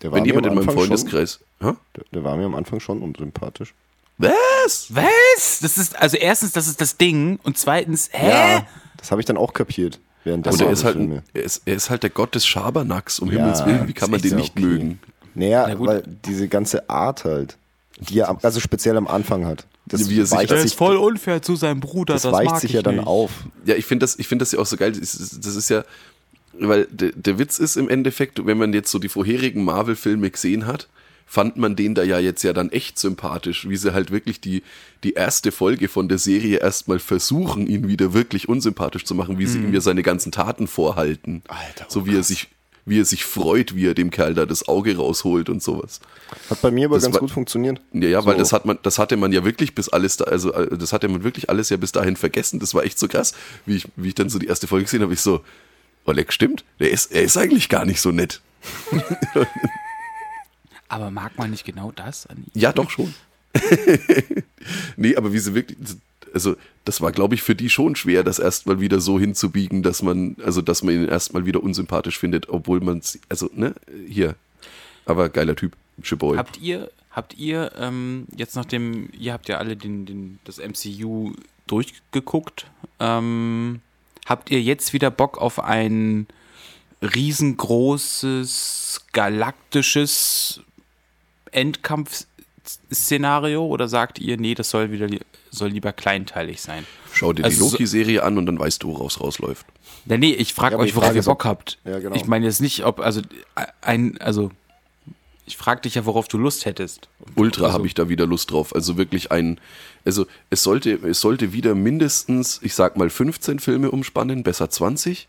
Der war Wenn mir jemand am in meinem Anfang Freundeskreis. Schon, der, der war mir am Anfang schon unsympathisch. Was? Was? Das ist, also erstens, das ist das Ding und zweitens, hä? Ja, das habe ich dann auch kapiert. Während der Und er ist, halt, er, ist, er ist halt der Gott des Schabernacks, um Ja, Himmels Willen. Wie kann man den nicht okay. mögen? Naja, Na gut. weil diese ganze Art halt, die er also speziell am Anfang hat. Das Wie er sich- weicht sich, ist voll unfair zu seinem Bruder, das das, weicht mag sich ich ja dann nicht. auf. Ja, ich finde das, ich finde das ja auch so geil. Das ist, das ist ja, weil der, der Witz ist im Endeffekt, wenn man jetzt so die vorherigen Marvel-Filme gesehen hat, fand man den da ja jetzt ja dann echt sympathisch, wie sie halt wirklich die, die erste Folge von der Serie erstmal versuchen, ihn wieder wirklich unsympathisch zu machen, wie sie ihm ja seine ganzen Taten vorhalten. Alter, oh so wie er sich, wie er sich freut, wie er dem Kerl da das Auge rausholt und sowas. Hat bei mir aber Das ganz war- gut funktioniert. Ja, ja, weil So. das hat man, das hatte man ja wirklich bis alles da, also äh, das hatte man wirklich alles ja bis dahin vergessen. Das war echt so krass, wie ich, wie ich dann so die erste Folge gesehen habe, ich so, Oleg, stimmt, der ist, er ist eigentlich gar nicht so nett. Aber mag man nicht genau das an ihm? Ja, doch schon. nee, aber wie sie wirklich, also das war, glaube ich, für die schon schwer, das erstmal wieder so hinzubiegen, dass man, also dass man ihn erstmal wieder unsympathisch findet, obwohl man es, also, ne, hier. Aber geiler Typ, Shiboy. Habt ihr, habt ihr ähm, jetzt nachdem, ihr habt ja alle den, den, das MCU durchgeguckt, ähm, habt ihr jetzt wieder Bock auf ein riesengroßes, galaktisches Endkampf-Szenario oder sagt ihr, nee, das soll wieder soll lieber kleinteilig sein? Schau dir Also die so- Loki-Serie an und dann weißt du, woraus rausläuft. Ja, nee, ich frage Ja, euch, worauf Frage ihr Bock habt. Ja, genau. Ich meine jetzt nicht, ob, also, ein, also, ich frage dich ja, worauf du Lust hättest. Ultra Also- habe ich da wieder Lust drauf. Also wirklich ein, also es sollte, es sollte wieder mindestens, ich sag mal 15 Filme umspannen, besser 20.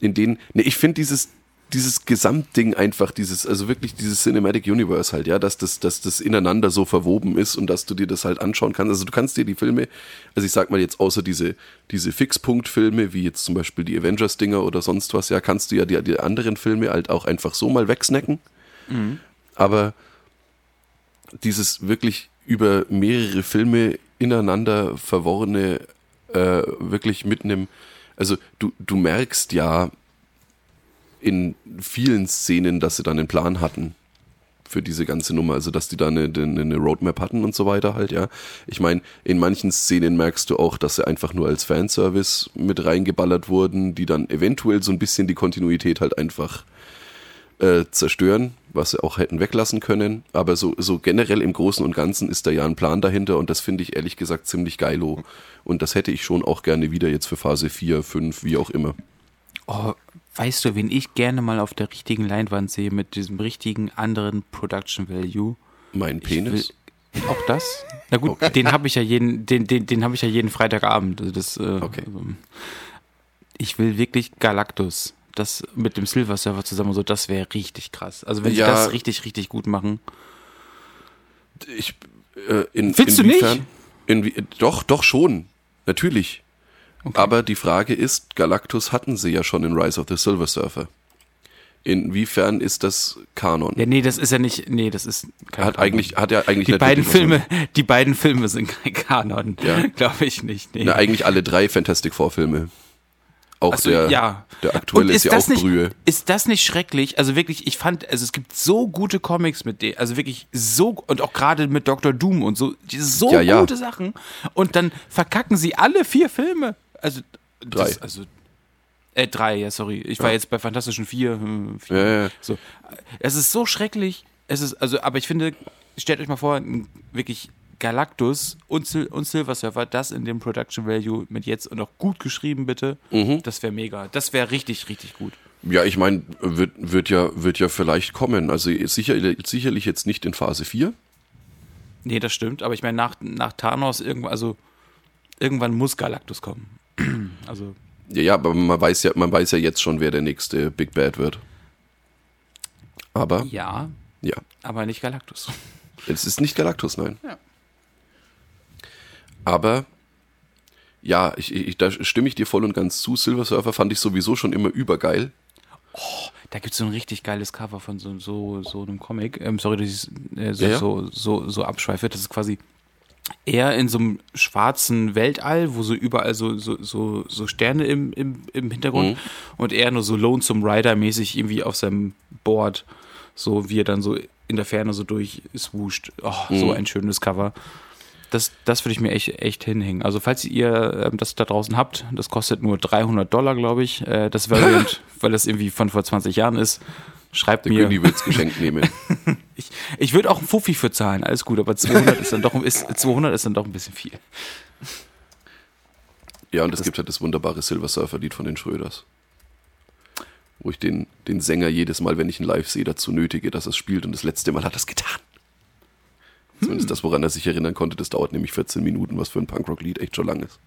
In denen, ne, ich finde dieses, dieses Gesamtding einfach, dieses, also wirklich dieses Cinematic Universe halt, ja, dass das, dass das ineinander so verwoben ist und dass du dir das halt anschauen kannst. Also du kannst dir die Filme, also ich sag mal jetzt außer diese, diese Fixpunkt-Filme, wie jetzt zum Beispiel die Avengers-Dinger oder sonst was, ja, kannst du ja die, die anderen Filme halt auch einfach so mal wegsnacken. Aber dieses wirklich über mehrere Filme ineinander verworrene, äh, wirklich mit einem, also du, du merkst ja in vielen Szenen, dass sie dann einen Plan hatten für diese ganze Nummer, also dass die da eine, eine, Roadmap hatten und so weiter halt, ja. Ich meine, in manchen Szenen merkst du auch, dass sie einfach nur als Fanservice mit reingeballert wurden, die dann eventuell so ein bisschen die Kontinuität halt einfach äh, zerstören, was sie auch hätten weglassen können. Aber so, so generell im Großen und Ganzen ist da ja ein Plan dahinter und das finde ich ehrlich gesagt ziemlich geilo. Und das hätte ich schon auch gerne wieder jetzt für Phase 4, 5, wie auch immer. Oh, weißt du, wen ich gerne mal auf der richtigen Leinwand sehe mit diesem richtigen anderen Production Value? Mein Penis. Will, auch das? Na gut, den habe ich ja jeden, den, den, den habe ich ja jeden Freitagabend. Also das, äh, Okay. also, ich will wirklich Galactus. Das mit dem Silver Server zusammen so, das wäre richtig krass. Also wenn Ja. die das richtig, richtig gut machen. Ich, äh, in, Findest du inwiefern- nicht? Inwie, doch, doch schon. Natürlich. Aber die Frage ist, Galactus hatten sie ja schon in Rise of the Silver Surfer. Inwiefern ist das Kanon? Ja, nee, das ist ja nicht, nee, das ist kein hat Kanon. eigentlich, hat ja eigentlich die beiden Filme, die beiden Filme sind kein Kanon. Ja. Glaube ich nicht. Nee. Na, eigentlich alle drei Fantastic Four Filme. Auch Also, der, ja. der aktuelle Und ist, ja auch nicht, Brühe. Ist das nicht schrecklich? Also wirklich, ich fand, also es gibt so gute Comics mit denen, also wirklich so, und auch gerade mit Dr. Doom und so, so Ja, ja. gute Sachen. Und dann verkacken sie alle vier Filme. Also, Drei. Das, also, äh, drei, ja, sorry. Ich war jetzt bei Fantastischen Vier. hm, vier. Ja, ja. So. Es ist so schrecklich. Es ist, also, aber ich finde, stellt euch mal vor, wirklich Galactus und, Sil und Silver Surfer, das in dem Production Value mit jetzt und auch gut geschrieben, bitte. Mhm. Das wäre mega. Das wäre richtig, richtig gut. Ja, ich meine, wird, wird, ja, wird ja vielleicht kommen. Also sicher, sicherlich jetzt nicht in Phase 4. Nee, das stimmt. Aber ich meine, nach, nach Thanos irgendwann, also irgendwann muss Galactus kommen. also, Ja, ja, aber man weiß ja, man weiß ja jetzt schon, wer der nächste Big Bad wird. Aber, ja, ja, aber nicht Galactus. es ist nicht Galactus, nein. Ja. Aber, ja, ich, ich, da stimme ich dir voll und ganz zu. Silver Surfer fand ich sowieso schon immer übergeil. Da gibt es so ein richtig geiles Cover von so, so, so einem Comic. Ähm, sorry, dass ich äh, so, Ja, ja. So, so, so abschweife. Das ist quasi er in so einem schwarzen Weltall, wo so überall so, so, so, so Sterne im, im, im Hintergrund Mhm. und er nur so Lonesome Rider-mäßig irgendwie auf seinem Board, so wie er dann so in der Ferne so durchswuscht. Oh, Mhm. so ein schönes Cover. Das, das würde ich mir echt, echt hinhängen. Also falls ihr ähm, das da draußen habt, das kostet nur 300 Dollar, glaube ich, äh, das Variant, weil das irgendwie von vor 20 Jahren ist. Schreibt Der mir. König wird's geschenkt nehmen. Ich, ich würde auch einen Fuffi für zahlen, alles gut, aber 200 ist dann doch, ist, 200 ist dann doch ein bisschen viel. Ja, und es gibt halt das wunderbare Silver Surfer-Lied von den Schröders. Wo ich den, den Sänger jedes Mal, wenn ich ihn live sehe, dazu nötige, dass er es spielt. Und das letzte Mal hat er es getan. Zumindest das, woran er sich erinnern konnte, das dauert nämlich 14 Minuten, was für ein Punkrock-Lied echt schon lang ist.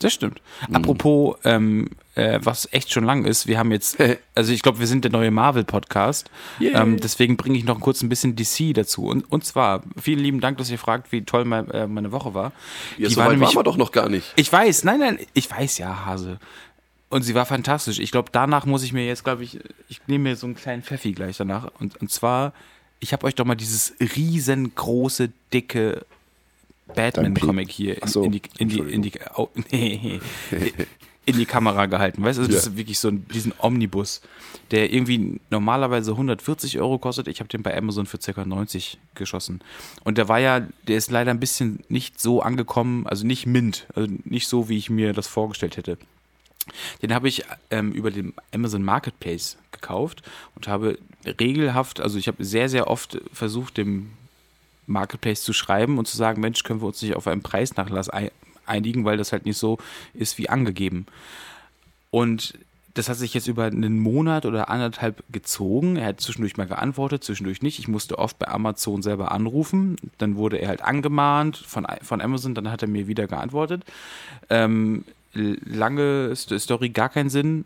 Das stimmt. Mhm. Apropos, ähm, äh, was echt schon lang ist, wir haben jetzt, also ich glaube, wir sind der neue Marvel-Podcast. Yeah. Ähm, deswegen bringe ich noch kurz ein bisschen DC dazu. Und, und zwar, vielen lieben Dank, dass ihr fragt, wie toll mein, äh, meine Woche war. Ja, Die so war weit nämlich- waren wir doch noch gar nicht. Ich weiß, nein, nein, ich weiß ja, Hase. Und sie war fantastisch. Ich glaube, danach muss ich mir jetzt, glaube ich, ich nehme mir so einen kleinen Pfeffi gleich danach. Und, und zwar, ich habe euch doch mal dieses riesengroße, dicke Batman-Comic hier Ach so, in, die, in die, in die, oh, nee, in die Kamera gehalten. Weißt du, das Ja. ist wirklich so ein, diesen Omnibus, der irgendwie normalerweise 140 Euro kostet. Ich habe den bei Amazon für ca. 90 geschossen. Und der war ja, der ist leider ein bisschen nicht so angekommen, also nicht mint, also nicht so, wie ich mir das vorgestellt hätte. Den habe ich ähm, über den Amazon Marketplace gekauft und habe regelhaft, also ich habe sehr, sehr oft versucht, dem Marketplace zu schreiben und zu sagen, Mensch, können wir uns nicht auf einen Preisnachlass ei- einigen, weil das halt nicht so ist wie angegeben. Und das hat sich jetzt über einen Monat oder anderthalb gezogen. Er hat zwischendurch mal geantwortet, zwischendurch nicht. Ich musste oft bei Amazon selber anrufen. Dann wurde er halt angemahnt von, von Amazon, dann hat er mir wieder geantwortet. Ähm, lange St- Story, gar keinen Sinn.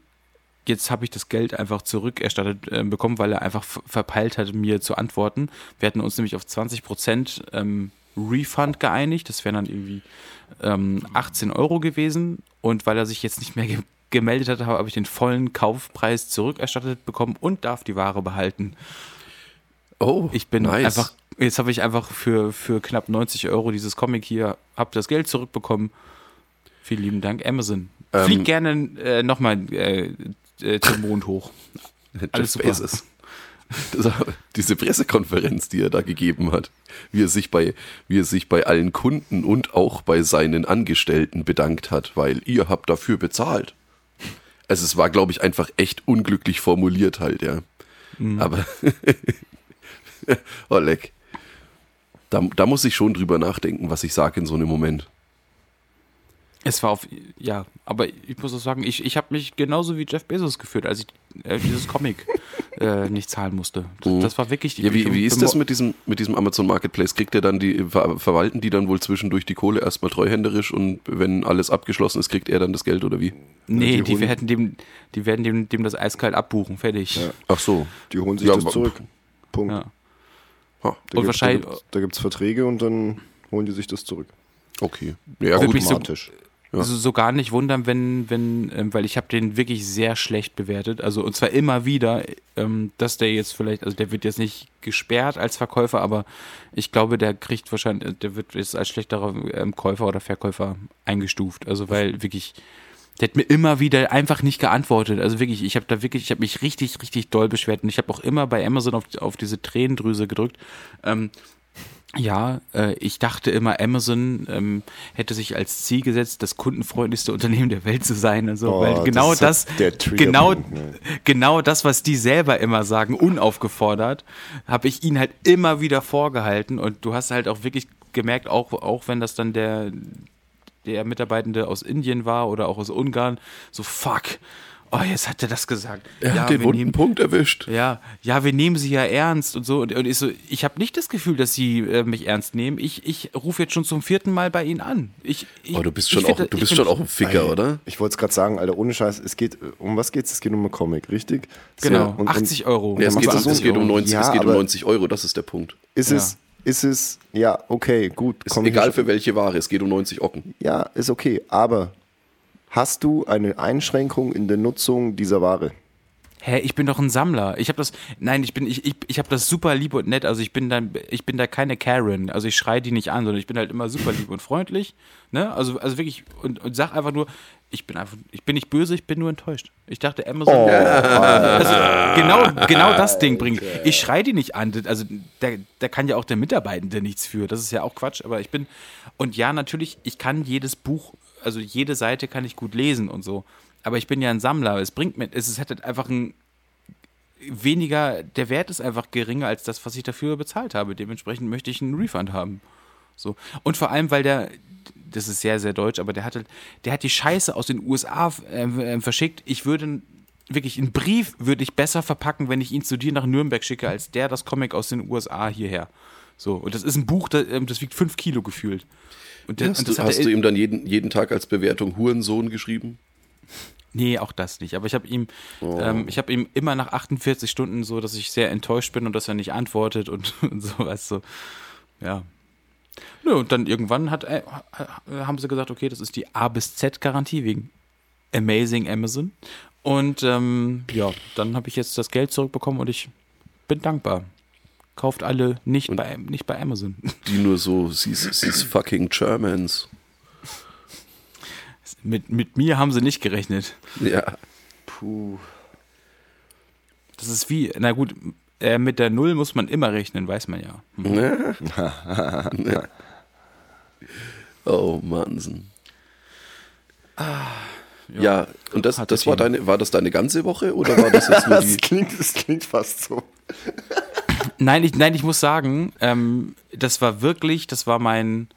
Jetzt habe ich das Geld einfach zurückerstattet äh, bekommen, weil er einfach verpeilt hat, mir zu antworten. Wir hatten uns nämlich auf 20% ähm, Refund geeinigt. Das wären dann irgendwie ähm, 18 Euro gewesen. Und weil er sich jetzt nicht mehr ge gemeldet hat, habe ich den vollen Kaufpreis zurückerstattet bekommen und darf die Ware behalten. Oh, Ich bin nice. einfach, jetzt habe ich einfach für, für knapp 90 Euro dieses Comic hier, habe das Geld zurückbekommen. Vielen lieben Dank, Amazon. Ähm, Flieg gerne äh, nochmal äh, äh, zum Mond hoch. alles super. Bezos. Das, diese Pressekonferenz, die er da gegeben hat, wie er sich bei, wie er sich bei allen Kunden und auch bei seinen Angestellten bedankt hat, weil ihr habt dafür bezahlt. Also es war, glaube ich, einfach echt unglücklich formuliert halt, ja. Mhm. Aber oh leck. Da, da muss ich schon drüber nachdenken, was ich sage in so einem Moment. Es war auf, ja, aber ich muss auch sagen, ich, ich habe mich genauso wie Jeff Bezos gefühlt, als ich äh, dieses Comic äh, nicht zahlen musste. Das, das war wirklich. Mhm. Ja, wie, wie ist das mit diesem, mit diesem Amazon Marketplace? Kriegt er dann die, ver verwalten die dann wohl zwischendurch die Kohle erstmal treuhänderisch und wenn alles abgeschlossen ist, kriegt er dann das Geld oder wie? Nee, die die, werden dem, die werden dem, dem das eiskalt abbuchen, fertig. Ja. Ach so. Die holen sich Ja, das aber- zurück. Punkt. Ja. Ha, Da Und gibt's- wahrscheinlich- Da gibt es Verträge und dann holen die sich das zurück. okay. Ja, gut. Wirklich so- Automatisch. Also so gar nicht wundern, wenn, wenn, ähm, weil ich habe den wirklich sehr schlecht bewertet. Also und zwar immer wieder, ähm, dass der jetzt vielleicht, also der wird jetzt nicht gesperrt als Verkäufer, aber ich glaube, der kriegt wahrscheinlich, der wird jetzt als schlechterer ähm, Käufer oder Verkäufer eingestuft. Also weil wirklich, der hat mir immer wieder einfach nicht geantwortet. Also wirklich, ich habe da wirklich, ich habe mich richtig, richtig doll beschwert und ich habe auch immer bei Amazon auf, auf diese Tränendrüse gedrückt. Ähm, ja, äh, ich dachte immer, Amazon ähm, hätte sich als Ziel gesetzt, das kundenfreundlichste Unternehmen der Welt zu sein. Also, Oh, weil genau das das, genau, ne? genau das, was die selber immer sagen, unaufgefordert, habe ich ihnen halt immer wieder vorgehalten. Und du hast halt auch wirklich gemerkt, auch, auch wenn das dann der, der Mitarbeitende aus Indien war oder auch aus Ungarn, so fuck. Oh, jetzt hat er das gesagt. Er ja, hat den wir wunden nehmen- Punkt erwischt. ja, ja, wir nehmen sie ja ernst und so. Und, und ich so, ich habe nicht das Gefühl, dass sie äh, mich ernst nehmen. Ich, ich rufe jetzt schon zum vierten Mal bei ihnen an. Ich, ich, Oh, du bist schon, find auch, das- du bist find- schon auch ein Ficker, Ey, oder? Ich wollte es gerade sagen, Alter, ohne Scheiß, es geht, um was geht's? Es geht um einen Comic, richtig? Genau, und- und 80 Euro. Ja, es, geht, um, es geht um ein- 90, Ja, es geht um aber- 90 Euro, das ist der Punkt. Ist Ja. es, ist es, ja, okay, gut. Ist egal für welche Ware, es geht um 90 Ocken. Ja, ist okay, aber hast du eine Einschränkung in der Nutzung dieser Ware? Hä, ich bin doch ein Sammler. Ich habe das, nein, ich bin, ich, ich, ich habe das super lieb und nett. Also ich bin dann, ich bin da keine Karen. Also ich schreie die nicht an, sondern ich bin halt immer super lieb und freundlich. Ne? Also, also wirklich und, und sag einfach nur, ich bin einfach, ich bin nicht böse, ich bin nur enttäuscht. Ich dachte, Amazon, also, genau, genau das Ding bringt. Ich schreie die nicht an. Also da, da kann ja auch der Mitarbeitende nichts für. Das ist ja auch Quatsch. Aber ich bin und ja, natürlich, ich kann jedes Buch, also jede Seite kann ich gut lesen und so. Aber ich bin ja ein Sammler. Es bringt mir, es ist halt einfach ein weniger, der Wert ist einfach geringer als das, was ich dafür bezahlt habe. Dementsprechend möchte ich einen Refund haben. So. Und vor allem, weil der, das ist sehr, sehr deutsch, aber der hat, halt- der hat die Scheiße aus den USA äh, äh, verschickt. Ich würde wirklich einen Brief würde ich besser verpacken, wenn ich ihn zu dir nach Nürnberg schicke, als der das Comic aus den USA hierher. So. Und das ist ein Buch, das, ähm, das wiegt fünf Kilo gefühlt. Und, der, Hast, und das du, hast du ihm dann jeden, jeden Tag als Bewertung Hurensohn geschrieben? Nee, auch das nicht. Aber ich habe ihm, Oh. ähm, ich habe ihm immer nach 48 Stunden so, dass ich sehr enttäuscht bin und dass er nicht antwortet und, und sowas so. Ja. Nö, und dann irgendwann hat, äh, haben sie gesagt, okay, das ist die A bis Z Garantie wegen Amazing Amazon. Und ähm, ja, dann habe ich jetzt das Geld zurückbekommen und ich bin dankbar. Kauft alle nicht, bei, nicht bei Amazon. Die nur so, these fucking Germans. mit, mit mir haben sie nicht gerechnet. Ja. Puh. Das ist wie, na gut, äh, mit der Null muss man immer rechnen, weiß man ja. Hm. Oh, Mansen. Ja, und das, das war Themen. deine, war das deine ganze Woche oder war das jetzt nur Das die? klingt, das klingt fast so. Nein, ich, nein, ich muss sagen, ähm, das war wirklich, das war mein,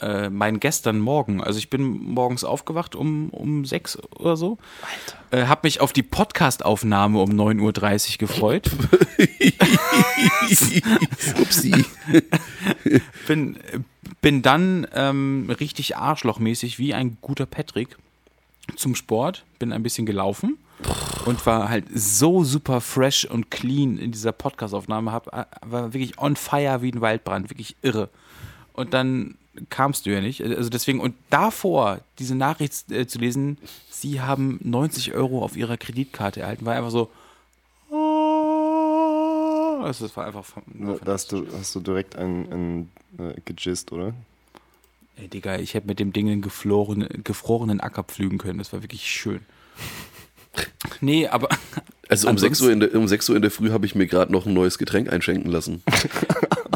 äh, mein gestern Morgen. Also ich bin morgens aufgewacht um, um sechs oder so. Alter. Äh, hab mich auf die Podcast-Aufnahme um 9.30 Uhr gefreut. Upsi. bin, bin dann ähm, richtig arschlochmäßig wie ein guter Patrick zum Sport, bin ein bisschen gelaufen und war halt so super fresh und clean in dieser Podcast-Aufnahme, hab, äh, war wirklich on fire wie ein Waldbrand, wirklich irre. Und dann kamst du ja nicht, also deswegen, und davor diese Nachricht äh, zu lesen, sie haben 90 Euro auf ihrer Kreditkarte erhalten, war einfach so, oh, also das war einfach, nur Da hast du, hast du direkt einen, einen äh, gejist, oder? Ey, Digga, ich hätte mit dem Ding einen gefrorenen, gefrorenen Acker pflügen können. Das war wirklich schön. Nee, aber. Also um Ansonsten- 6, Uhr in der, um 6 Uhr in der Früh habe ich mir gerade noch ein neues Getränk einschenken lassen.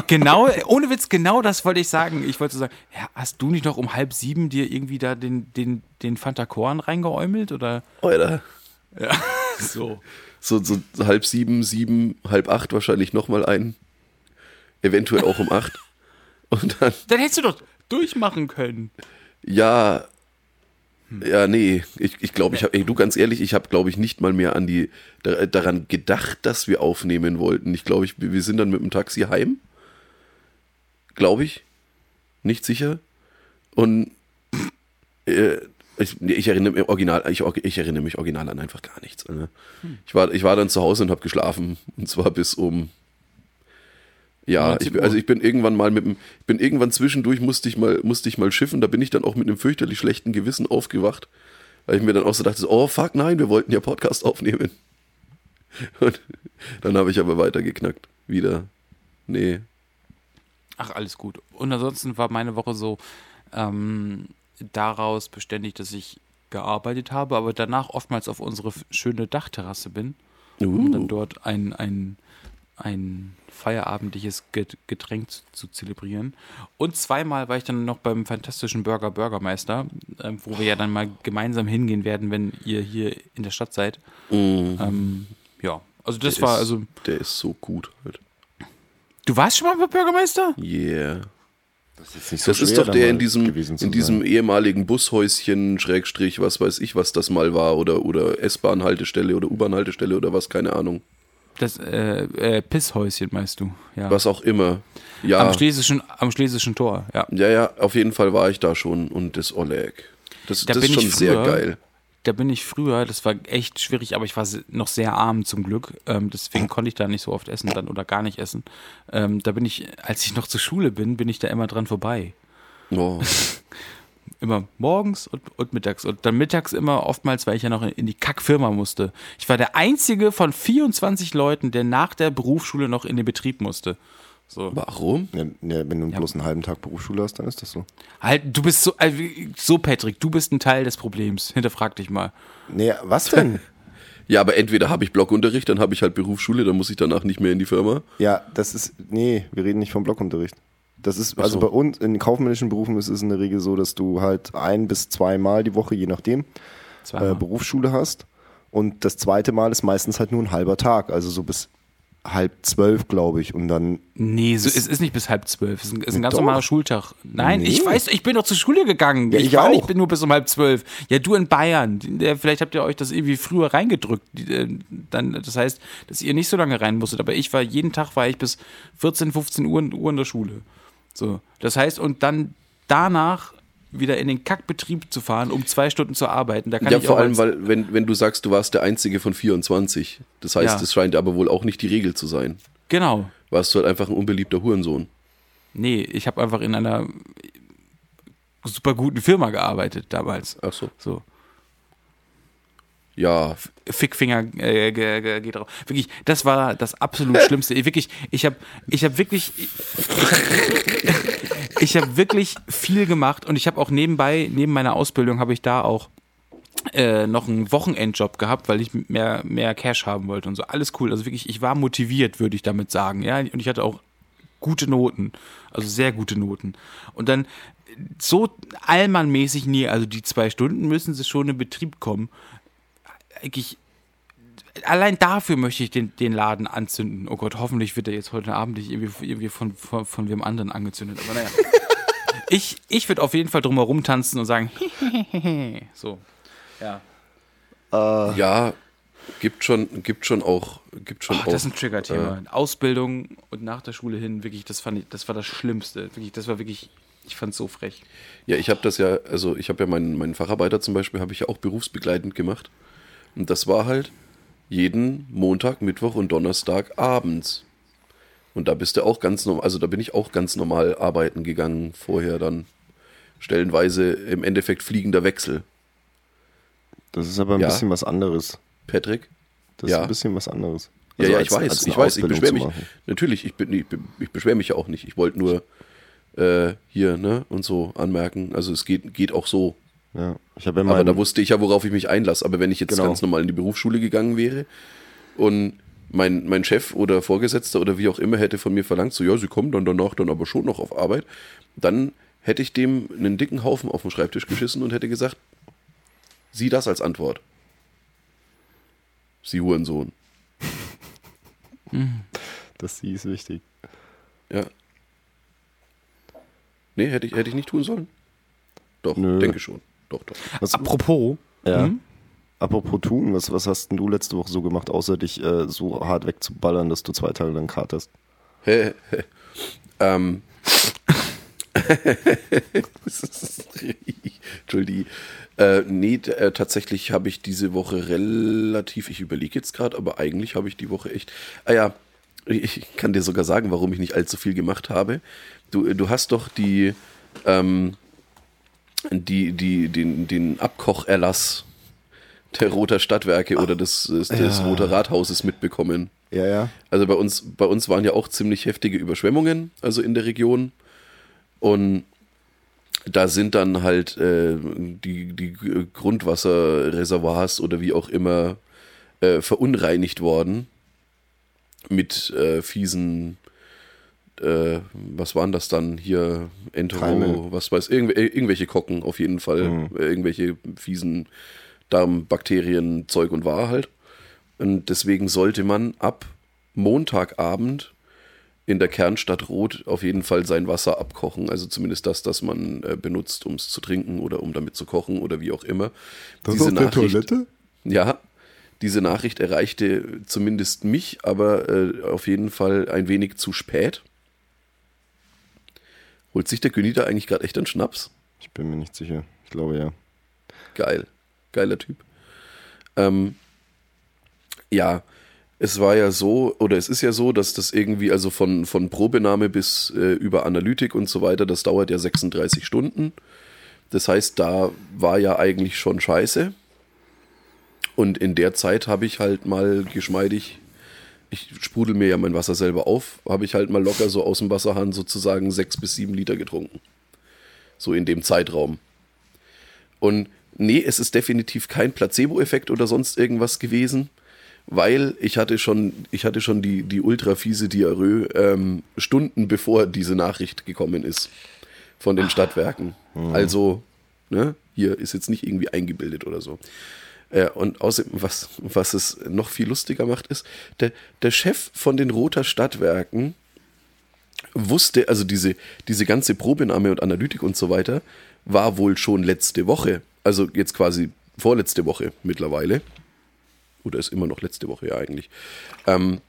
Genau, ohne Witz, genau das wollte ich sagen. Ich wollte sagen, ja, hast du nicht noch um halb sieben dir irgendwie da den, den, den Fanta Korn reingeäumelt? Oder Alter. so? So, so halb sieben, sieben, halb acht wahrscheinlich nochmal ein. Eventuell auch um acht. Und dann, Dann hättest du doch durchmachen können. ja, ja, nee, ich, ich glaube, ich habe, ey, du ganz ehrlich, ich habe, glaube ich, nicht mal mehr an die, da, daran gedacht, dass wir aufnehmen wollten. Ich glaube, ich, wir sind dann mit dem Taxi heim. Glaube ich. Nicht sicher. Und äh, ich, ich erinnere mich original, ich, ich erinnere mich original an einfach gar nichts. Ne? Ich, war, ich war dann zu Hause und habe geschlafen. Und zwar bis um Ja, 19 ich bin, also ich bin irgendwann mal mit dem, ich bin irgendwann zwischendurch musste ich mal, musste ich mal schiffen, da bin ich dann auch mit einem fürchterlich schlechten Gewissen aufgewacht, weil ich mir dann auch so dachte, oh fuck, nein, wir wollten ja Podcast aufnehmen. Und dann habe ich aber weitergeknackt. Wieder. Nee. Ach, alles gut. Und ansonsten war meine Woche so ähm, daraus beständig, dass ich gearbeitet habe, aber danach oftmals auf unsere schöne Dachterrasse bin, um dann Uh, dort ein, ein, ein feierabendliches Get- Getränk zu, zu zelebrieren. Und zweimal war ich dann noch beim fantastischen Burger Bürgermeister, ähm, wo wir ja dann mal gemeinsam hingehen werden, wenn ihr hier in der Stadt seid. Ähm, ja, also das der war, ist, also, Der ist so gut halt. du warst schon mal bei Bürgermeister? Yeah. Das ist, nicht Das ist schwer, doch da der in diesem, in diesem sein. ehemaligen Bushäuschen, Schrägstrich, was weiß ich, was das mal war, oder, oder S-Bahn-Haltestelle oder U-Bahn-Haltestelle oder was, keine Ahnung. Das äh, äh, Pisshäuschen, meinst du? Ja. Was auch immer. Ja, Am schlesischen, am schlesischen Tor, ja. ja, ja, auf jeden Fall war ich da schon und das Oleg. Das, Da das bin ist schon ich sehr früher. geil. Da bin ich früher, das war echt schwierig, aber ich war noch sehr arm zum Glück. Ähm, deswegen konnte ich da nicht so oft essen dann oder gar nicht essen. Ähm, da bin ich, als ich noch zur Schule bin, bin ich da immer dran vorbei. Oh. Immer morgens und, und mittags. Und dann mittags immer oftmals, weil ich ja noch in, in die Kackfirma musste. Ich war der einzige von 24 Leuten, der nach der Berufsschule noch in den Betrieb musste. So. Warum? Ja, ja, wenn du bloß einen halben Tag Berufsschule hast, dann ist das so. Halt, du bist so, also, so Patrick, du bist ein Teil des Problems. Hinterfrag dich mal. Nee, was denn? Ja, aber entweder habe ich Blockunterricht, dann habe ich halt Berufsschule, dann muss ich danach nicht mehr in die Firma. ja, das ist, nee, wir reden nicht vom Blockunterricht. Das ist, also so. bei uns, in kaufmännischen Berufen ist es in der Regel so, dass du halt ein bis zweimal die Woche, je nachdem, äh, Berufsschule hast. Und das zweite Mal ist meistens halt nur ein halber Tag, also so bis halb zwölf, glaube ich. Und dann, Nee, so, es ist nicht bis halb zwölf. Es ist ein, ist ein ganz Doch. normaler Schultag. Nein, Nee. ich weiß, ich bin doch zur Schule gegangen. Ja, ich, ich war auch. nicht bin nur bis um halb zwölf. Ja, du in Bayern. Der, vielleicht habt ihr euch das irgendwie früher reingedrückt. Äh, Dann, das heißt, dass ihr nicht so lange rein musstet. Aber ich war jeden Tag war ich bis 14, 15 Uhr, Uhr in der Schule. So, das heißt, und dann danach wieder in den Kackbetrieb zu fahren, um zwei Stunden zu arbeiten. Da kann ja, ich vor allem, weil, wenn, wenn du sagst, du warst der Einzige von 24. Das heißt, Ja. es scheint aber wohl auch nicht die Regel zu sein. Genau. Warst du halt einfach ein unbeliebter Hurensohn. Nee, ich habe einfach in einer super guten Firma gearbeitet damals. Ach so. So. Ja, Fickfinger äh, ge, ge, geht drauf. Wirklich, das war das absolut Schlimmste. Ich, wirklich, ich habe ich hab wirklich, ich, ich habe wirklich viel gemacht und ich habe auch nebenbei, neben meiner Ausbildung, habe ich da auch äh, noch einen Wochenendjob gehabt, weil ich mehr, mehr Cash haben wollte und so. Alles cool. Also wirklich, ich war motiviert, würde ich damit sagen. Ja, und ich hatte auch gute Noten, also sehr gute Noten. Und dann so allmannmäßig nie, also die zwei Stunden müssen sie schon in Betrieb kommen. Eigentlich, allein dafür möchte ich den, den Laden anzünden. Oh Gott, hoffentlich wird er jetzt heute Abend nicht irgendwie, irgendwie von, von, von wem anderen angezündet. Aber naja. ich ich würde auf jeden Fall drumherum tanzen und sagen, so. Ja. ja, gibt schon, gibt schon auch, gibt schon Oh, auch. das ist ein Trigger-Thema. Ausbildung und nach der Schule hin, wirklich, das fand ich, das war das Schlimmste. Wirklich, das war wirklich, ich fand es so frech. Ja, ich habe das ja, also ich habe ja meinen, meinen Facharbeiter zum Beispiel, habe ich ja auch berufsbegleitend gemacht. Und das war halt jeden Montag, Mittwoch und Donnerstag abends. Und da bist du auch ganz normal, also da bin ich auch ganz normal arbeiten gegangen vorher dann. Stellenweise im Endeffekt fliegender Wechsel. das ist aber ein Ja. bisschen was anderes. Patrick? Das Ja. ist ein bisschen was anderes. Ja, Also ja, als- ich weiß, als ich weiß, ich beschwere mich. Natürlich, ich, bin, ich, ich beschwere mich ja auch nicht. Ich wollte nur äh, hier, ne, und so anmerken. Also es geht, geht auch so. Ja, ich habe ja Aber da wusste ich ja, worauf ich mich einlasse. Aber wenn ich jetzt Genau. ganz normal in die Berufsschule gegangen wäre und mein, mein Chef oder Vorgesetzter oder wie auch immer hätte von mir verlangt, so ja, sie kommen dann danach dann aber schon noch auf Arbeit, dann hätte ich dem einen dicken Haufen auf den Schreibtisch geschissen und hätte gesagt, sieh das als Antwort. Sie Hurensohn. das sie ist wichtig. Ja. Nee, hätte ich, hätte ich nicht tun sollen? Doch, Nö. denke schon. Doch, doch. Was, Apropos, ja. hm? Apropos tun, was, was hast denn du letzte Woche so gemacht, außer dich äh, so hart wegzuballern, dass du zwei Tage lang katerst? ähm. Entschuldigung. Äh, nee, äh, tatsächlich habe ich diese Woche relativ, ich überlege jetzt gerade, aber eigentlich habe ich die Woche echt. Ah ja, ich kann dir sogar sagen, warum ich nicht allzu viel gemacht habe. Du, du hast doch die, ähm, die, die, den, den Abkocherlass der Roter Stadtwerke oder des, des, des Ja. Roter Rathauses mitbekommen. Ja, ja. Also bei uns, bei uns waren ja auch ziemlich heftige Überschwemmungen, also in der Region. Und da sind dann halt äh, die, die Grundwasserreservoirs oder wie auch immer äh, verunreinigt worden mit äh, fiesen, äh, was waren das dann hier? Entero, Keime. was weiß, irgendw äh, irgendwelche Kocken auf jeden Fall, äh, irgendwelche fiesen Darmbakterien, Zeug und War halt. Und deswegen sollte man ab Montagabend in der Kernstadt Roth auf jeden Fall sein Wasser abkochen. Also zumindest das, das man äh, benutzt, um es zu trinken oder um damit zu kochen oder wie auch immer. Ja, diese Nachricht erreichte zumindest mich, aber äh, auf jeden Fall ein wenig zu spät. Holt sich der König da eigentlich gerade echt einen Schnaps? Ich bin mir nicht sicher. Ich glaube ja. Geil. Geiler Typ. Ähm, ja, es war ja so, oder es ist ja so, dass das irgendwie, also von, von Probenahme bis äh, über Analytik und so weiter, das dauert ja 36 Stunden. Das heißt, da war ja eigentlich schon scheiße. Und in der Zeit habe ich halt mal geschmeidig, ich sprudel mir ja mein Wasser selber auf, habe ich halt mal locker so aus dem Wasserhahn sozusagen sechs bis sieben Liter getrunken. So in dem Zeitraum. Und nee, es ist definitiv kein Placebo-Effekt oder sonst irgendwas gewesen, weil ich hatte schon, ich hatte schon die, die ultra fiese Diarrhoe ähm, Stunden bevor diese Nachricht gekommen ist von den Stadtwerken. Also, ne, hier ist jetzt nicht irgendwie eingebildet oder so. Äh, und außerdem, was, was es noch viel lustiger macht, ist, der, der Chef von den Roter Stadtwerken wusste, also diese, diese ganze Probenahme und Analytik und so weiter, war wohl schon letzte Woche, also jetzt quasi vorletzte Woche mittlerweile. Oder ist immer noch letzte Woche ja eigentlich. Ähm,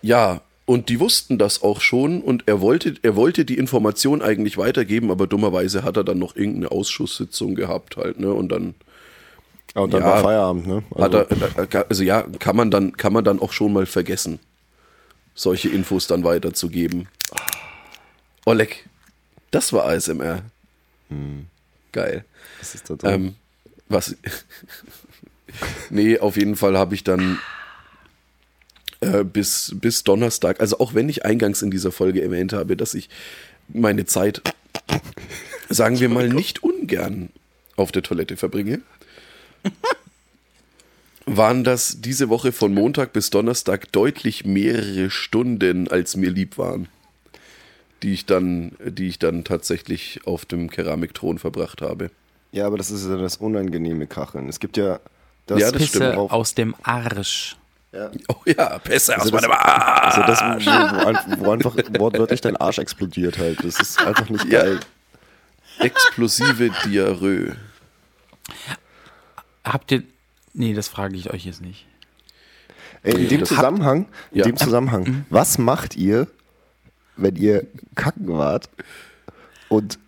ja, und die wussten das auch schon und er wollte, er wollte die Information eigentlich weitergeben, aber dummerweise hat er dann noch irgendeine Ausschusssitzung gehabt halt, ne? Und dann Ja, und dann Ja. war Feierabend, ne? hat er, äh, also ja, kann man dann, kann man dann auch schon mal vergessen, solche Infos dann weiterzugeben. Oleg, das war ASMR. Geil. was ist da drin? Ähm, was? nee, auf jeden Fall habe ich dann äh, bis, bis Donnerstag, also auch wenn ich eingangs in dieser Folge erwähnt habe, dass ich meine Zeit, sagen wir mal, nicht ungern auf der Toilette verbringe, waren das diese Woche von Montag bis Donnerstag deutlich mehrere Stunden, als mir lieb waren, die ich dann, die ich dann tatsächlich auf dem Keramikthron verbracht habe. ja, aber das ist ja das unangenehme Kacheln. Es gibt ja das, Ja, das Pisse stimmt. aus dem Arsch. Ja. Oh ja, Pässe aus Also das, meinem Arsch. also das wo, wo, ein- wo einfach wortwörtlich dein Arsch explodiert halt. Das ist einfach nicht Ja. geil. Explosive Diarrhoe. Habt ihr. Nee, das frage ich euch jetzt nicht. Ey, in dem das- Zusammenhang, in Ja. dem Zusammenhang, was macht ihr, wenn ihr kacken wart und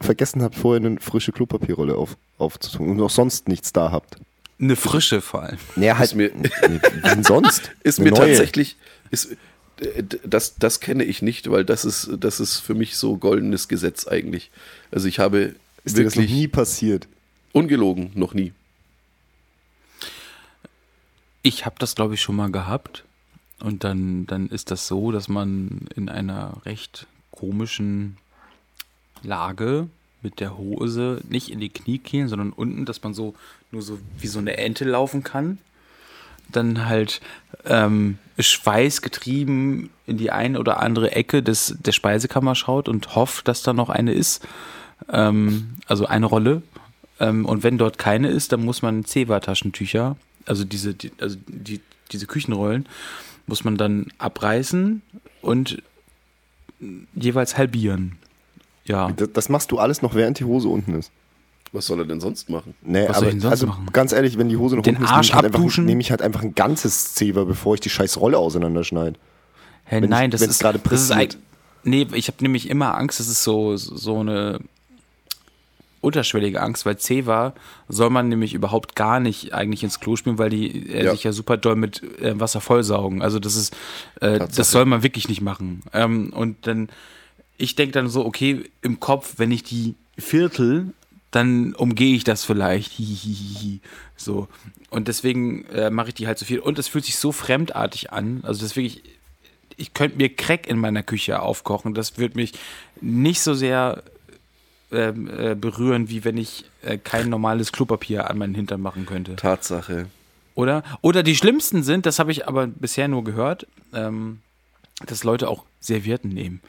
vergessen habt, vorher eine frische Klopapierrolle auf, aufzutun und auch sonst nichts da habt? Eine frische vor allem. Naja, halt, Ist mir- nee, sonst? Ist mir neue. tatsächlich, ist, äh, das, das kenne ich nicht, weil das ist, das ist für mich so goldenes Gesetz eigentlich. Also ich habe Ist dir das noch wirklich nie passiert? ungelogen noch nie. Ich habe das, glaube ich, schon mal gehabt. Und dann, dann ist das so, dass man in einer recht komischen Lage mit der Hose nicht in die Kniekehlen, sondern unten, dass man so nur so wie so eine Ente laufen kann. Dann halt ähm, schweißgetrieben in die eine oder andere Ecke des, der Speisekammer schaut und hofft, dass da noch eine ist. Ähm, also eine Rolle. Ähm, und wenn dort keine ist, dann muss man Zewa-Taschentücher, also diese, die, also die, diese Küchenrollen, muss man dann abreißen und jeweils halbieren. Ja. Das, das machst du alles noch, während die Hose unten ist. Was soll er denn sonst machen? Nee, Was soll aber ich denn sonst also machen? ganz ehrlich, wenn die Hose noch Den unten ist, Arsch nehme ich, halt einfach, abduschen? nehme ich halt einfach ein ganzes Zewa, bevor ich die scheiß Rolle auseinanderschneide. Hey, Wenn nein, ich- das ist gerade das ist pressiert. eig- Nee, ich habe nämlich immer Angst, dass es so so eine unterschwellige Angst, weil C war, soll man nämlich überhaupt gar nicht eigentlich ins Klo spielen, weil die äh, Ja. sich ja super doll mit äh, Wasser vollsaugen. Also das ist, äh, das soll man wirklich nicht machen. Ähm, und dann, ich denke dann so, okay, im Kopf, wenn ich die Viertel, dann umgehe ich das vielleicht. Hihihihi. So. Und deswegen äh, mache ich die halt so viel. Und es fühlt sich so fremdartig an. Also deswegen, ich, ich könnte mir Crack in meiner Küche aufkochen. Das würde mich nicht so sehr äh, berühren, wie wenn ich äh, kein normales Klopapier an meinen Hintern machen könnte. Tatsache. Oder? Oder die schlimmsten sind, das habe ich aber bisher nur gehört, ähm, dass Leute auch Servietten nehmen.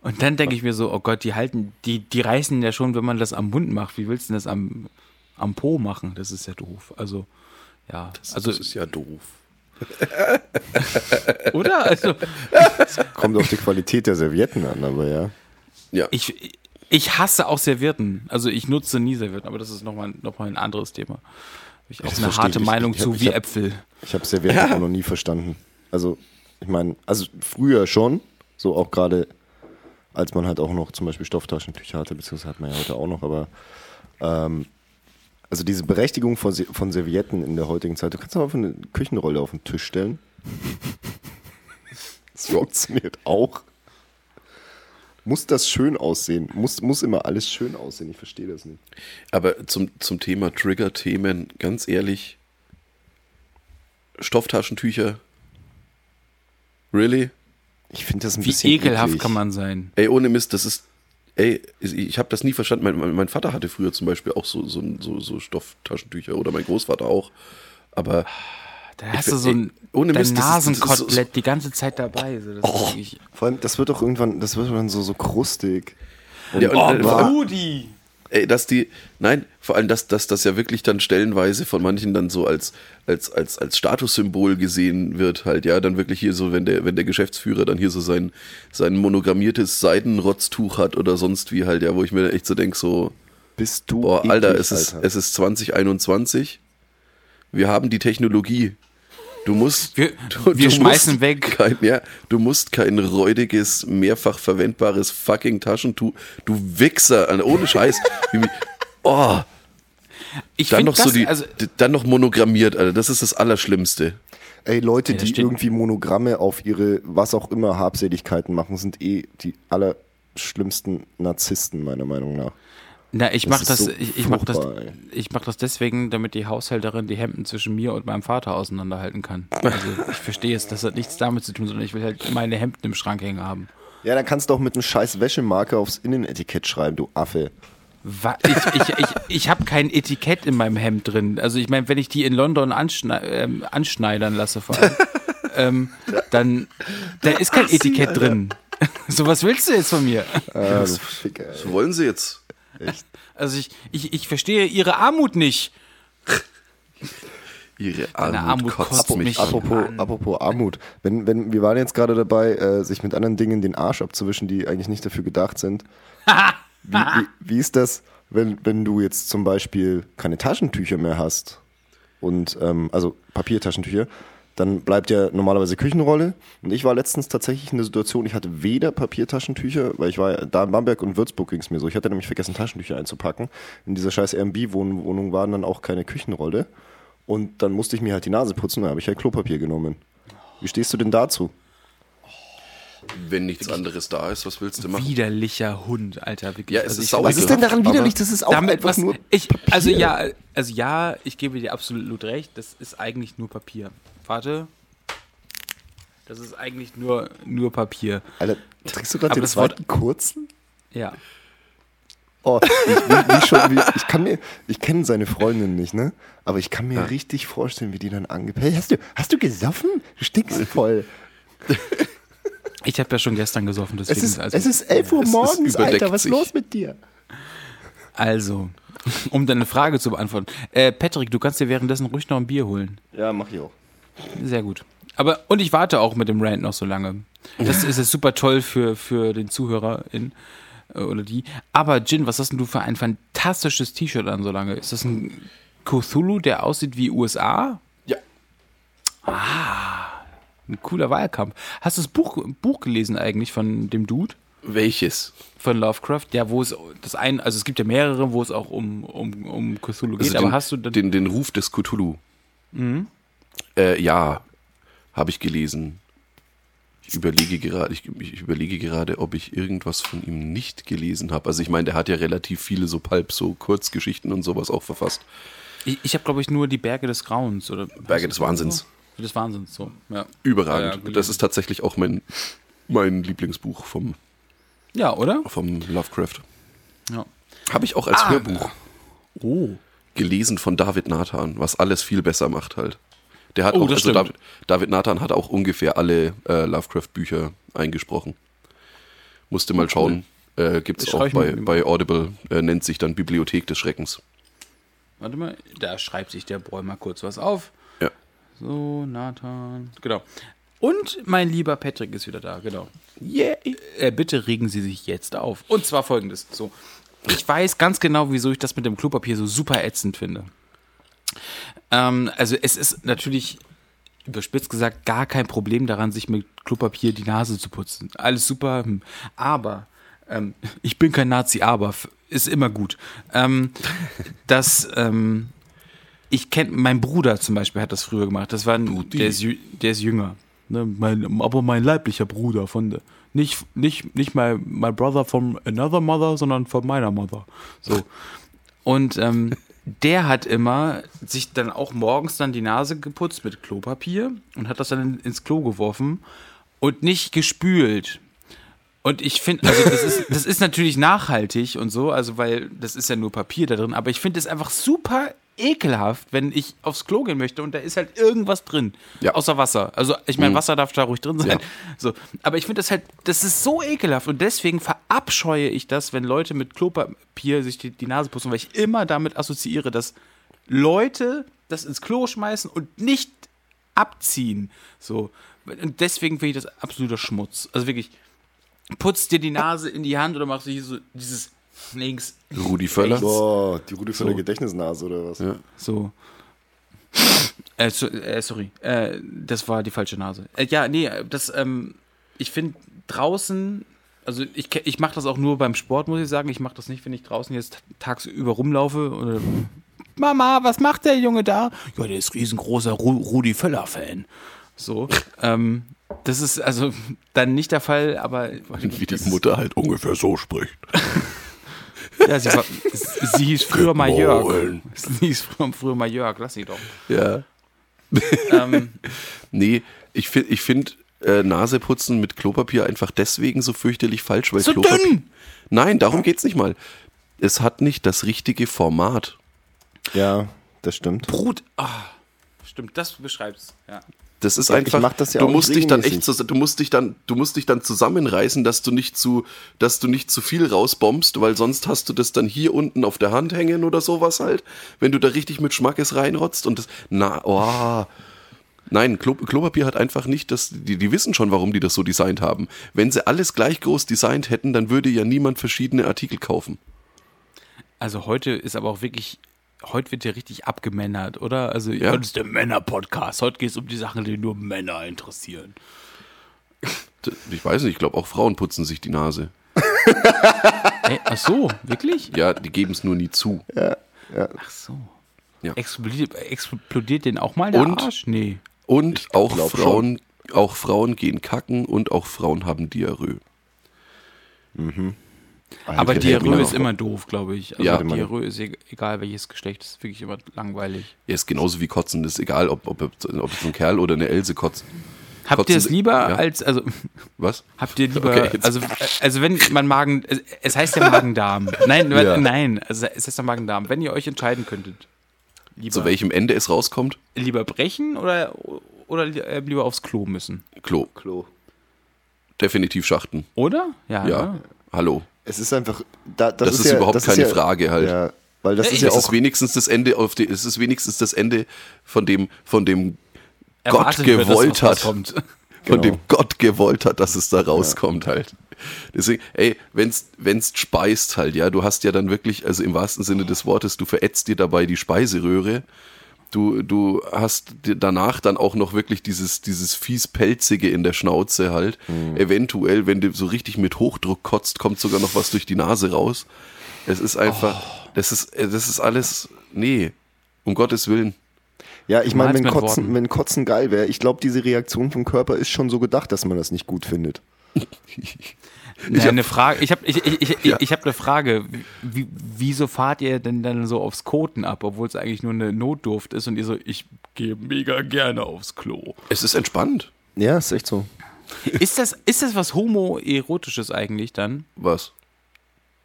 Und dann denke ich mir so, oh Gott, die halten, die, die reißen ja schon, wenn man das am Mund macht. Wie willst du denn das am, am Po machen? Das ist ja doof. Also, ja. also, das ist ja doof. oder? Also, Kommt auf die Qualität der Servietten an, aber ja. Ja. ich, ich hasse auch Servietten. Also, ich nutze nie Servietten, aber das ist nochmal noch mal ein anderes Thema. Habe ich auch Das eine harte ich. Meinung Ich hab- zu, ich wie hab- Äpfel. Ich habe Servietten auch noch nie verstanden. Also, ich meine, also früher schon, so auch gerade, als man halt auch noch zum Beispiel Stofftaschentücher hatte, beziehungsweise hat man ja heute auch noch, aber ähm, also diese Berechtigung von, von Servietten in der heutigen Zeit, du kannst aber eine Küchenrolle auf den Tisch stellen. Das funktioniert auch. Muss das schön aussehen? Muss, muss immer alles schön aussehen? Ich verstehe das nicht. Aber zum, zum Thema Trigger-Themen, ganz ehrlich, Stofftaschentücher, really? Ich finde das ein Wie bisschen ekelhaft eklig. kann man sein? Ey, ohne Mist, das ist, ey, ich habe das nie verstanden. Mein, mein, Vater hatte früher zum Beispiel auch so, so, so, so Stofftaschentücher oder mein Großvater auch. Aber Da hast Ich- du so ein ohne Mist, Nasenkotelett so- die ganze Zeit dabei. So, das Oh. Vor allem, das wird doch irgendwann, das wird dann so, so krustig. Ja, und, oh, äh, Brudi! Ey, dass die, nein, vor allem, dass, dass das ja wirklich dann stellenweise von manchen dann so als, als, als, als Statussymbol gesehen wird, halt, ja, dann wirklich hier so, wenn der, wenn der Geschäftsführer dann hier so sein, sein monogrammiertes Seidenrotztuch hat oder sonst wie halt, ja, wo ich mir echt so denk so, Bist du boah, eklig, Alter, es ist, Alter. es ist 2021, wir haben die Technologie. Du musst, Wir- du, wir du schmeißen musst weg. Kein, ja, du musst kein räudiges, mehrfach verwendbares fucking Taschentuch, du Wichser, Alter, ohne Scheiß. Oh, Ich dann noch so das, die, also, dann noch monogrammiert, Alter. Das ist das Allerschlimmste. Ey, Leute, Ja, die irgendwie Monogramme auf ihre, was auch immer, Habseligkeiten machen, sind eh die allerschlimmsten Narzissten, meiner Meinung nach. Na, ich das mach das, so ich, ich mach das, ich mach das deswegen, damit die Haushälterin die Hemden zwischen mir und meinem Vater auseinanderhalten kann. Also, ich verstehe es, das hat nichts damit zu tun, sondern ich will halt meine Hemden im Schrank hängen haben. Ja, dann kannst du auch mit einem scheiß Wäschemarker aufs Innenetikett schreiben, du Affe. Wa- Ich, ich, ich, ich habe kein Etikett in meinem Hemd drin. Also ich meine, wenn ich die in London anschnei ähm, anschneidern lasse, vor allem, ähm, dann da ist kein Etikett drin. so was willst du jetzt von mir? Ah, du Ficker, ey. So wollen sie jetzt. Also ich, ich, ich verstehe ihre Armut nicht. Ihre Armut, Armut kotzt kotzt mich mich an. Apropos, apropos Armut. Wenn, wenn, wir waren jetzt gerade dabei, äh, sich mit anderen Dingen den Arsch abzuwischen, die eigentlich nicht dafür gedacht sind. Wie, wie, wie ist das, wenn, wenn du jetzt zum Beispiel keine Taschentücher mehr hast und ähm, also Papiertaschentücher, dann bleibt ja normalerweise Küchenrolle. Und ich war letztens tatsächlich in der Situation, ich hatte weder Papiertaschentücher, weil ich war da in Bamberg und Würzburg ging es mir so. Ich hatte nämlich vergessen, Taschentücher einzupacken. In dieser scheiß Airbnb-Wohnung waren dann auch keine Küchenrolle. Und dann musste ich mir halt die Nase putzen, da habe ich halt Klopapier genommen. Wie stehst du denn dazu? Wenn nichts anderes da ist, was willst du machen? Widerlicher Hund, Alter. Wirklich. Ja, es ist ich, sau Was ist denn daran widerlich? Das ist auch damit einfach was, nur ich, Papier. also ja, also ja, ich gebe dir absolut recht. Das ist eigentlich nur Papier. Warte. Das ist eigentlich nur, nur Papier. Alter, trinkst du gerade den das Wort- zweiten kurzen? Ja. Oh, ich, wie, wie schon, wie, ich kann mir, ich kenne seine Freundin nicht, ne? Aber ich kann mir richtig vorstellen, wie die dann angepellt. Hey, hast du, hast du gesoffen? Du stinkst voll. Ich habe ja schon gestern gesoffen, deswegen Es ist, also, es ist 11 Uhr morgens, Alter. Was ist los mit dir? also, um deine Frage zu beantworten. Äh, Patrick, du kannst dir währenddessen ruhig noch ein Bier holen. Ja, mach ich auch. Sehr gut. Aber, und ich warte auch mit dem Rant noch so lange. Das ist jetzt super toll für, für den Zuhörer in, äh, oder die. Aber Jin, was hast denn du für ein fantastisches T-Shirt an so lange? Ist das ein Cthulhu, der aussieht wie USA? Ja. Ein cooler Wahlkampf. Hast du das Buch, Buch gelesen eigentlich von dem Dude? Welches? von Lovecraft, ja, wo es das ein, also es gibt ja mehrere, wo es auch um, um, um Cthulhu geht, Also aber den, hast du den, den Ruf des Cthulhu? Äh, ja, habe ich gelesen. Ich überlege gerade, ich, ich überlege gerade, ob ich irgendwas von ihm nicht gelesen habe. Also ich meine, der hat ja relativ viele so Pulp, so Kurzgeschichten und sowas auch verfasst. ich, ich habe glaube ich nur die Berge des Grauens oder Berge des Wahnsinns. Des Wahnsinns, so, ja. Überragend. Ja, ja, das ist tatsächlich auch mein, mein Lieblingsbuch vom, Ja, oder? vom Lovecraft. Ja. Habe ich auch als Hörbuch Oh. gelesen von David Nathan, was alles viel besser macht halt. Der hat Oh, auch, also. David, David Nathan hat auch ungefähr alle äh, Lovecraft-Bücher eingesprochen. Musste mal schauen. Äh, Gibt es auch bei, bei Audible, äh, nennt sich dann Bibliothek des Schreckens. Warte mal, da schreibt sich der Boy mal kurz was auf. Ja. So, Nathan. Genau. Und mein lieber Patrick ist wieder da, genau. Yay! Äh, bitte regen Sie sich jetzt auf. Und zwar folgendes: So, ich weiß ganz genau, wieso ich das mit dem Klopapier so super ätzend finde. Ähm, also, es ist natürlich überspitzt gesagt gar kein Problem daran, sich mit Klopapier die Nase zu putzen. Alles super. hm. Aber ähm, ich bin kein Nazi, aber ist immer gut. Ähm, das ähm, ich kenne, mein Bruder zum Beispiel hat das früher gemacht. Das war ein, der ist, der ist jünger. Ne, mein, aber mein leiblicher Bruder von der, nicht, nicht, nicht my, my brother from another mother, sondern von meiner mother. So. Und ähm, der hat immer sich dann auch morgens dann die Nase geputzt mit Klopapier und hat das dann in, ins Klo geworfen und nicht gespült. Und ich finde, also das ist, das ist natürlich nachhaltig und so, also weil das ist ja nur Papier da drin, aber ich finde es einfach super ekelhaft, wenn ich aufs Klo gehen möchte und da ist halt irgendwas drin, Ja. außer Wasser. Also ich meine, Wasser darf da ruhig drin sein. Ja. So, aber ich finde das halt, das ist so ekelhaft und deswegen verabscheue ich das, wenn Leute mit Klopapier sich die, die Nase putzen, weil ich immer damit assoziiere, dass Leute das ins Klo schmeißen und nicht abziehen. So. Und deswegen finde ich das absoluter Schmutz. Also wirklich, putzt dir die Nase in die Hand oder machst du hier so dieses links, Rudi Völler. Boah, die Rudi Völler So. Gedächtnisnase oder was? Ja. so. Äh, so, äh, sorry, äh, das war die falsche Nase. Äh, ja, nee, das, ähm, ich finde draußen, also ich, ich mache das auch nur beim Sport, muss ich sagen. Ich mache das nicht, wenn ich draußen jetzt tagsüber rumlaufe. Oder, Mama, was macht der Junge da? Ja, der ist riesengroßer Ru Rudi Völler-Fan. So, ähm, das ist also dann nicht der Fall, aber Wie die Mutter halt ungefähr so spricht. Ja, sie, war, sie hieß früher mal Jörg. Sie hieß früher, früher mal Jörg, lass sie doch. Ja. Ähm, Nee, ich finde, ich find, äh, Naseputzen mit Klopapier einfach deswegen so fürchterlich falsch, weil So Klopapier. dünn! Nein, darum geht's nicht mal. Es hat nicht das richtige Format. Ja, das stimmt. Brut. Ah, stimmt, das beschreibt's. Ja. Das ist Ja, ich einfach. mach das ja du musst dich dann echt, du musst dich dann, du musst dich dann zusammenreißen, dass du nicht zu, dass du nicht zu viel rausbombst, weil sonst hast du das dann hier unten auf der Hand hängen oder sowas halt, wenn du da richtig mit Schmackes reinrotzt und das, na, oh. Nein, Klo, Klopapier hat einfach nicht das, die, die wissen schon, warum die das so designt haben. Wenn sie alles gleich groß designt hätten, dann würde ja niemand verschiedene Artikel kaufen. Also heute ist aber auch wirklich, heute wird ja richtig abgemännert, oder? Also Ja. heute ist der Männer-Podcast. Heute geht es um die Sachen, die nur Männer interessieren. Ich weiß nicht, ich glaube auch Frauen putzen sich die Nase. Ey, ach so, wirklich? Ja, die geben es nur nie zu. Ach so. Ja. Explodiert, explodiert den auch mal der Und? Arsch? Nee. Und auch Frauen, auch Frauen gehen kacken und auch Frauen haben Diarrhoe. Aber Alter, Diarrhoe ist immer doof, glaube ich. Also Ja. Diarrhoe ist e- egal welches Geschlecht, ist wirklich immer langweilig. Er ist genauso wie Kotzen, das ist egal, ob, ob, ob es ein Kerl oder eine Else kotzt. Habt Kotzen- ihr es lieber ja. als, also Was? Habt ihr lieber, Okay, also, also wenn man Magen, es- heißt ja Magen-Darm. Nein, Ja. nein, also es heißt ja Magen-Darm. Wenn ihr euch entscheiden könntet, lieber, Zu welchem Ende es rauskommt? lieber brechen oder, oder äh, lieber aufs Klo müssen? Klo. Klo. Definitiv Schachten. Oder? Ja. Ja. ne? Hallo. Es ist einfach. Da, das, Das ist ja, überhaupt das keine ja, Frage halt. Ja, weil das Ja, ist ja Es ist auch. wenigstens das Ende auf die, es ist wenigstens das Ende von dem, von dem Gott Erwartet wird, gewollt was hat. kommt. von Genau. dem Gott gewollt hat, dass es da rauskommt halt. Deswegen, ey, wenn's, wenn's speist halt, ja, du hast ja dann wirklich, also im wahrsten Sinne des Wortes, du verätzt dir dabei die Speiseröhre, Du, du hast danach dann auch noch wirklich dieses, dieses fies Pelzige in der Schnauze halt. Eventuell, wenn du so richtig mit Hochdruck kotzt, kommt sogar noch was durch die Nase raus. Es ist einfach, das ist, das ist alles, nee, um Gottes Willen. Ja, ich meine, wenn Kotzen, wenn Kotzen geil wäre, ich glaube, diese Reaktion vom Körper ist schon so gedacht, dass man das nicht gut findet. Na, hab- eine Frage. Ich habe ich, ich, ich, Ja. ich hab eine Frage. Wie, wieso fahrt ihr denn dann so aufs Koten ab, obwohl es eigentlich nur eine Notdurft ist und ihr so, ich gehe mega gerne aufs Klo. Es ist entspannt. Ja, ist echt so. Ist das, ist das was homoerotisches eigentlich dann? Was?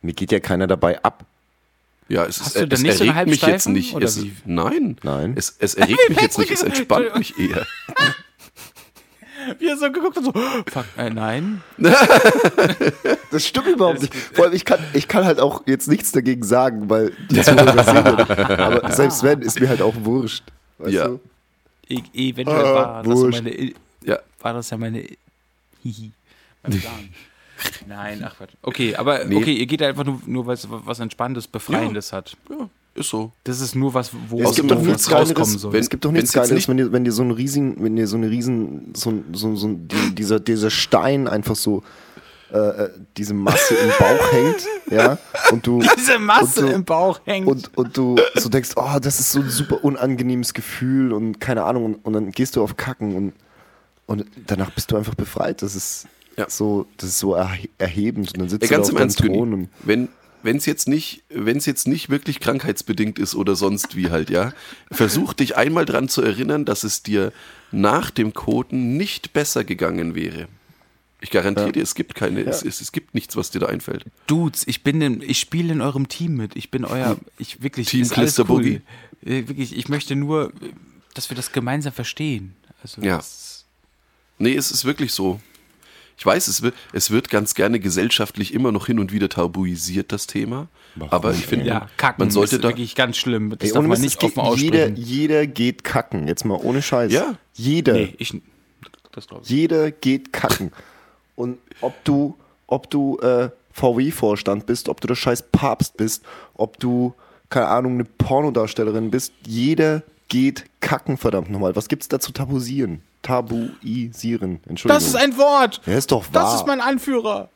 Mir geht ja keiner dabei ab. Ja, es, Hast ist, es nicht so eine erregt mich jetzt nicht. oder Es, wie? nein, Nein. Es, es erregt mich jetzt nicht, es entspannt mich eher. Wie er so geguckt hat, so, fuck, äh, nein. Das stimmt überhaupt nicht. Vor allem, ich kann, ich kann halt auch jetzt nichts dagegen sagen, weil die Zuhörer sehen ja nicht. Aber selbst wenn, ist mir halt auch wurscht. Weißt Ja. du? E eventuell Ah, war, das wurscht. meine, Ja, war das ja meine Hihi. Mein Plan. Nein, ach Quatsch. Okay, aber Nee. okay, ihr geht einfach nur, nur weil es was Entspannendes, Befreiendes hat. ja, ist so. Das ist nur was, wo Es gibt doch nichts Geileres. soll. wenn- es gibt doch nichts Geileres, nicht- wenn dir, wenn dir so ein riesen, wenn dir so eine riesen, so, ein- so, so ein- die, dieser, dieser Stein einfach so, äh, äh, diese Masse im Bauch hängt, ja, und du, Diese Masse du, im Bauch hängt. und, und du so denkst, oh, das ist so ein super unangenehmes Gefühl und keine Ahnung, und, und dann gehst du auf Kacken und, und danach bist du einfach befreit. Das ist Ja. so, das ist so erhe- erhebend und dann sitzt Ey, du ganz im auf Ernst, deinem Thron Günni, und wenn wenn es jetzt nicht, wenn es jetzt nicht wirklich krankheitsbedingt ist oder sonst wie halt, ja, versuch dich einmal dran zu erinnern, dass es dir nach dem Koten nicht besser gegangen wäre. Ich garantiere dir, es gibt keine, es, es, es gibt nichts, was dir da einfällt. Dudes, ich bin in, ich spiele in eurem Team mit. Ich bin euer, ich wirklich, Team Klister cool. Boogie. Äh, Wirklich, ich möchte nur, äh, dass wir das gemeinsam verstehen. Also Ja. Nee, es ist wirklich so. Ich weiß, es wird, es wird ganz gerne gesellschaftlich immer noch hin und wieder tabuisiert, das Thema. aber ich finde, ja, kacken man sollte ist da. wirklich ganz schlimm. Das Ey, darf man nicht offen jeder, aussprechen. jeder geht kacken. Jetzt mal ohne Scheiß. Ja. Jeder. Nee, ich, das glaube ich. Jeder geht kacken. Und ob du, ob du äh, VW-Vorstand bist, ob du der scheiß Papst bist, ob du, keine Ahnung, eine Pornodarstellerin bist, jeder geht kacken, verdammt nochmal. Was gibt's da zu tabuisieren? Tabuisieren, Entschuldigung. Das ist ein Wort. Ja, ist doch wahr. Das ist mein Anführer.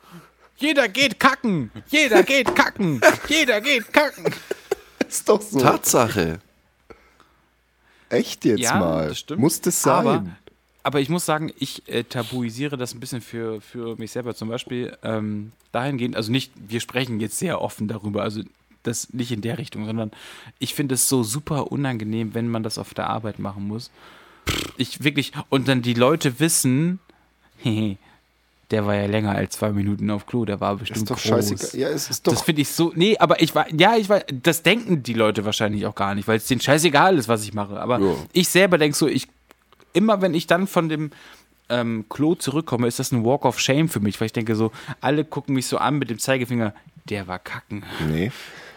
Jeder geht kacken. Jeder geht kacken. Jeder geht kacken. ist doch so. Tatsache. Echt jetzt Ja, mal. das stimmt. Muss das sein? Aber, aber ich muss sagen, ich äh, tabuisiere das ein bisschen für, für mich selber. Zum Beispiel ähm, dahingehend, also nicht, wir sprechen jetzt sehr offen darüber, also das nicht in der Richtung, sondern ich finde es so super unangenehm, wenn man das auf der Arbeit machen muss. Ich wirklich, und dann die Leute wissen, der war ja länger als zwei Minuten auf Klo, der war bestimmt ist doch groß. scheißegal. Ja, es ist doch. Das finde ich so. Nee, aber ich war. Ja, ich war. Das denken die Leute wahrscheinlich auch gar nicht, weil es denen scheißegal ist, was ich mache. Aber Ja. ich selber denke so, ich. Immer wenn ich dann von dem ähm, Klo zurückkomme, ist das ein Walk of Shame für mich, weil ich denke so, alle gucken mich so an mit dem Zeigefinger, der war kacken. Nee.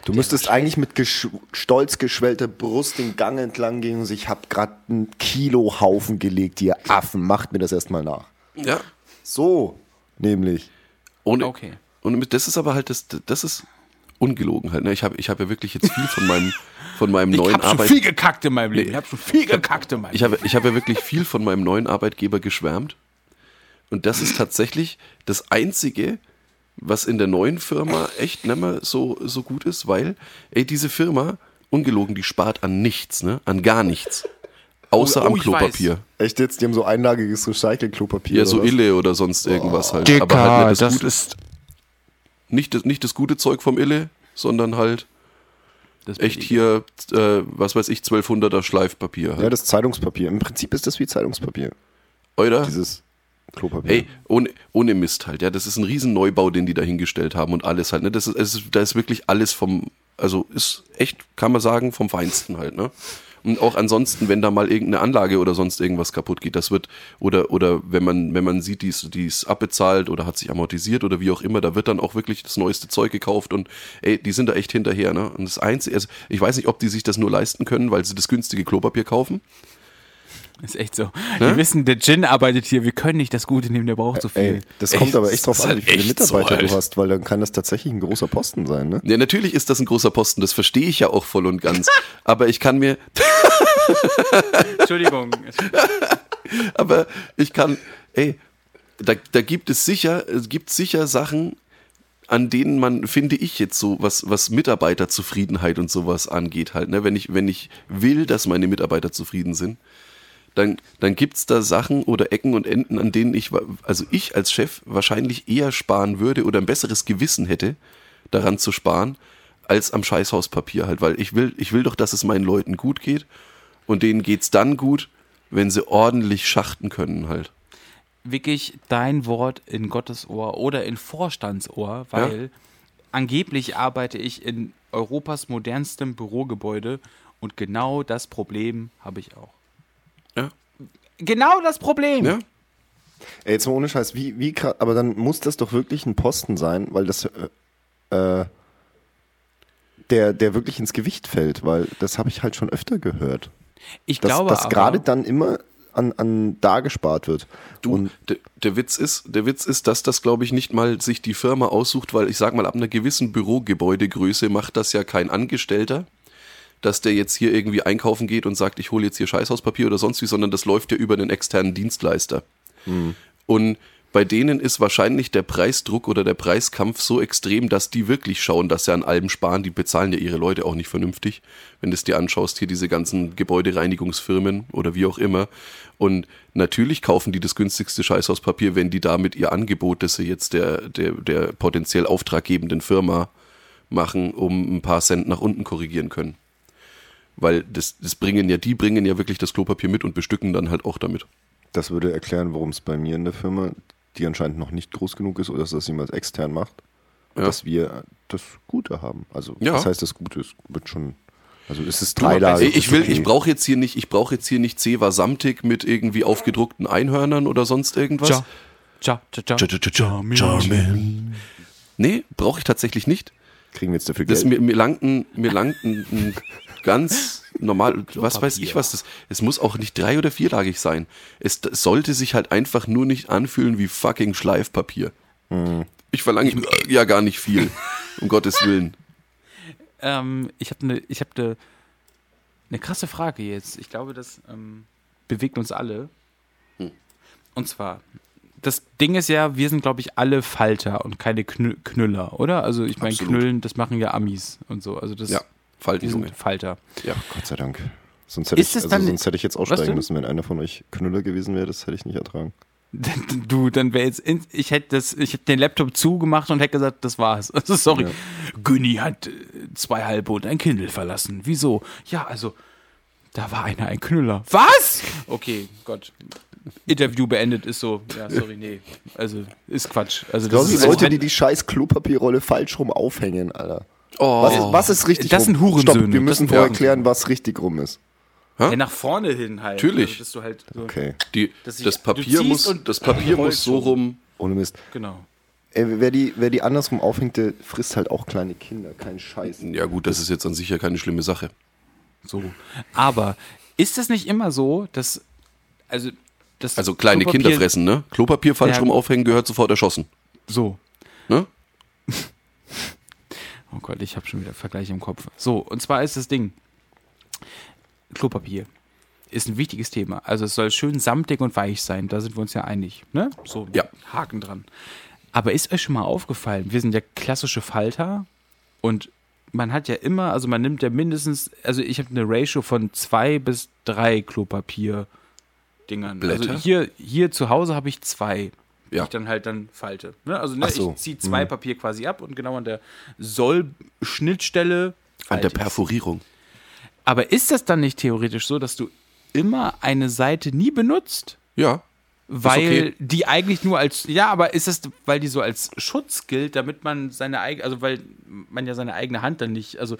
Du müsstest eigentlich mit gesch stolz geschwellter Brust den Gang entlang gehen und sagen, ich habe gerade einen Kilohaufen gelegt, ihr Affen. Macht mir das erstmal nach. Ja. So, nämlich. Ohne, Okay. Und das ist aber halt, das, das ist ungelogen halt. Ne? Ich habe ich hab ja wirklich jetzt viel von meinem, von meinem Ich neuen habe schon viel gekackt in meinem Leben. Ich habe schon viel gekackt in meinem Ich habe, ich habe ja wirklich viel von meinem neuen Arbeitgeber geschwärmt. Und das ist tatsächlich das Einzige, was in der neuen Firma echt nicht mehr so, so gut ist, weil, ey, diese Firma, ungelogen, die spart an nichts, ne? An gar nichts. Außer Oh, oh, am Klopapier. Echt jetzt? Die haben so einlagiges Recycle-Klopapier. Ja, oder so was? Ille oder sonst irgendwas halt. Aber halt nicht das, gute, ist. nicht, das, nicht das gute Zeug vom Ille, sondern halt Das echt hier, äh, was weiß ich, 1200er Schleifpapier Ja, halt. das Zeitungspapier. Im Prinzip ist das wie Zeitungspapier. Oder? Dieses Klopapier. Ey, ohne, ohne Mist halt, ja. Das ist ein riesen Neubau, den die da hingestellt haben und alles halt, ne? Das ist, ist, da ist wirklich alles vom, also ist echt, kann man sagen, vom Feinsten halt, ne? Und auch ansonsten, wenn da mal irgendeine Anlage oder sonst irgendwas kaputt geht, das wird, oder, oder wenn man, wenn man sieht, die ist, die ist abbezahlt oder hat sich amortisiert oder wie auch immer, da wird dann auch wirklich das neueste Zeug gekauft und ey, die sind da echt hinterher, ne? Und das Einzige, also ich weiß nicht, ob die sich das nur leisten können, weil sie das günstige Klopapier kaufen. Ist echt so. Wir wissen, der Gin arbeitet hier, wir können nicht das Gute nehmen, der braucht so viel. Ey, das kommt aber echt drauf an, wie halt viele echt so, Mitarbeiter du hast, weil dann kann das tatsächlich ein großer Posten sein, ne? Ja, natürlich ist das ein großer Posten, das verstehe ich ja auch voll und ganz. Aber ich kann mir, Entschuldigung. Aber ich kann, ey, da, da gibt es sicher, es gibt sicher Sachen, an denen man, finde ich jetzt so, was, was Mitarbeiterzufriedenheit und sowas angeht halt, ne? wenn ich, wenn ich will, dass meine Mitarbeiter zufrieden sind, dann, dann gibt's da Sachen oder Ecken und Enden, an denen ich, also ich als Chef wahrscheinlich eher sparen würde oder ein besseres Gewissen hätte, daran zu sparen, als am Scheißhauspapier halt, weil ich will, ich will doch, dass es meinen Leuten gut geht und denen geht's dann gut, wenn sie ordentlich schachten können halt. Wirklich dein Wort in Gottes Ohr oder in Vorstandsohr, weil angeblich arbeite ich in Europas modernstem Bürogebäude und genau das Problem habe ich auch. Ja. Genau das Problem. Ja? Ey, jetzt mal ohne Scheiß, wie, wie krass, aber dann muss das doch wirklich ein Posten sein, weil das, äh, äh, der, der wirklich ins Gewicht fällt, weil das habe ich halt schon öfter gehört. Ich Dass, glaube dass gerade dann immer an, an da gespart wird. Du, Und der, der Witz ist, der Witz ist, dass das, glaube ich, nicht mal sich die Firma aussucht, weil ich sag mal, ab einer gewissen Bürogebäudegröße macht das ja kein Angestellter, dass der jetzt hier irgendwie einkaufen geht und sagt, ich hole jetzt hier Scheißhauspapier oder sonst wie, sondern das läuft ja über einen externen Dienstleister. Und bei denen ist wahrscheinlich der Preisdruck oder der Preiskampf so extrem, dass die wirklich schauen, dass sie an allem sparen. Die bezahlen ja ihre Leute auch nicht vernünftig. Wenn du es dir anschaust, hier diese ganzen Gebäudereinigungsfirmen oder wie auch immer. Und natürlich kaufen die das günstigste Scheißhauspapier, wenn die damit ihr Angebot, das sie jetzt der, der, der potenziell auftraggebenden Firma machen, um ein paar Cent nach unten korrigieren können. Weil das, das bringen ja, die bringen ja wirklich das Klopapier mit und bestücken dann halt auch damit. das würde erklären, warum es bei mir in der Firma, die anscheinend noch nicht groß genug ist oder dass das jemand extern macht, Ja. dass wir das Gute haben. Also, Ja. das heißt, das Gute ist, wird schon, also ist es Guck mal, dreilagig. Ich, ich will, ist ich okay. brauche jetzt hier nicht, ich brauche jetzt hier nicht Zewa Samtig mit irgendwie aufgedruckten Einhörnern oder sonst irgendwas. Ja. Ja, ja, ja. Charmin. Nee, brauche ich tatsächlich nicht. Kriegen wir jetzt dafür Das, Geld? mir, mir langt ein, mir langt ein, ein ganz normal, was weiß ich was das, es muss auch nicht drei- oder vierlagig sein. Es sollte sich halt einfach nur nicht anfühlen wie fucking Schleifpapier. Ich verlange ja gar nicht viel, um Gottes Willen. Ähm, ich habe eine ich hab ne, ne krasse Frage jetzt. Ich glaube, das ähm, bewegt uns alle. Hm. Und zwar, das Ding ist ja, wir sind, glaube ich, alle Falter und keine Knü Knüller, oder? Also ich meine. Knüllen, das machen ja Amis und so. Also das, Ja, sind Falter. Ja. Gott sei Dank. Sonst hätte, Ist ich, also sonst hätte ich jetzt aussteigen müssen, wenn einer von euch Knüller gewesen wäre. Das hätte ich nicht ertragen. Du, dann wäre jetzt, in, ich hätte das, ich hätte den Laptop zugemacht und hätte gesagt, das war's. Also sorry. Ja. Günni hat äh, zwei halbe und ein Kindle verlassen. Wieso? Ja, also, da war einer ein Knüller. Was? Okay, Gott. Interview beendet ist so, ja, sorry, nee. Also, ist Quatsch. Also, Das ist sind Leute, die die scheiß Klopapierrolle falsch rum aufhängen, Alter. Oh, Was ist, was ist richtig Das rum? sind Hurensöhne. Stopp, wir müssen Das vorher erklären, was richtig rum ist. ja, nach vorne hin halt. Natürlich. Also, dass du halt so, Okay, die, dass ich- das Papier muss, das Papier muss so rum. ohne Mist. Genau. Ey, wer, die, wer die andersrum aufhängt, der frisst halt auch kleine Kinder. Kein Scheiß. Ja gut, das ist jetzt an sich ja keine schlimme Sache. So. Aber ist es nicht immer so, dass, also, das Also kleine Klopapier- Kinder fressen, ne? Klopapier falsch Ja. rum aufhängen gehört sofort erschossen. So. Ne? Oh Gott, ich habe schon wieder Vergleich im Kopf. So, und zwar ist das Ding. Klopapier ist ein wichtiges Thema. Also es soll schön samtig und weich sein, da sind wir uns ja einig. Ne? So, Ja. Haken dran. Aber ist euch schon mal aufgefallen, wir sind ja klassische Falter und man hat ja immer, also man nimmt ja mindestens, also ich habe eine Ratio von zwei bis drei Klopapier-Dingern. Blätter? Also hier, hier zu Hause habe ich zwei, Ja. ich dann halt dann falte. Ne? Also ne, so. ich ziehe zwei Papier quasi ab und genau an der Soll-Schnittstelle An der. Perforierung. Aber ist das dann nicht theoretisch so, dass du immer eine Seite nie benutzt? Ja. Weil okay. die eigentlich nur als, ja, aber ist es, weil die so als Schutz gilt, damit man seine eigene, also weil man ja seine eigene Hand dann nicht, also,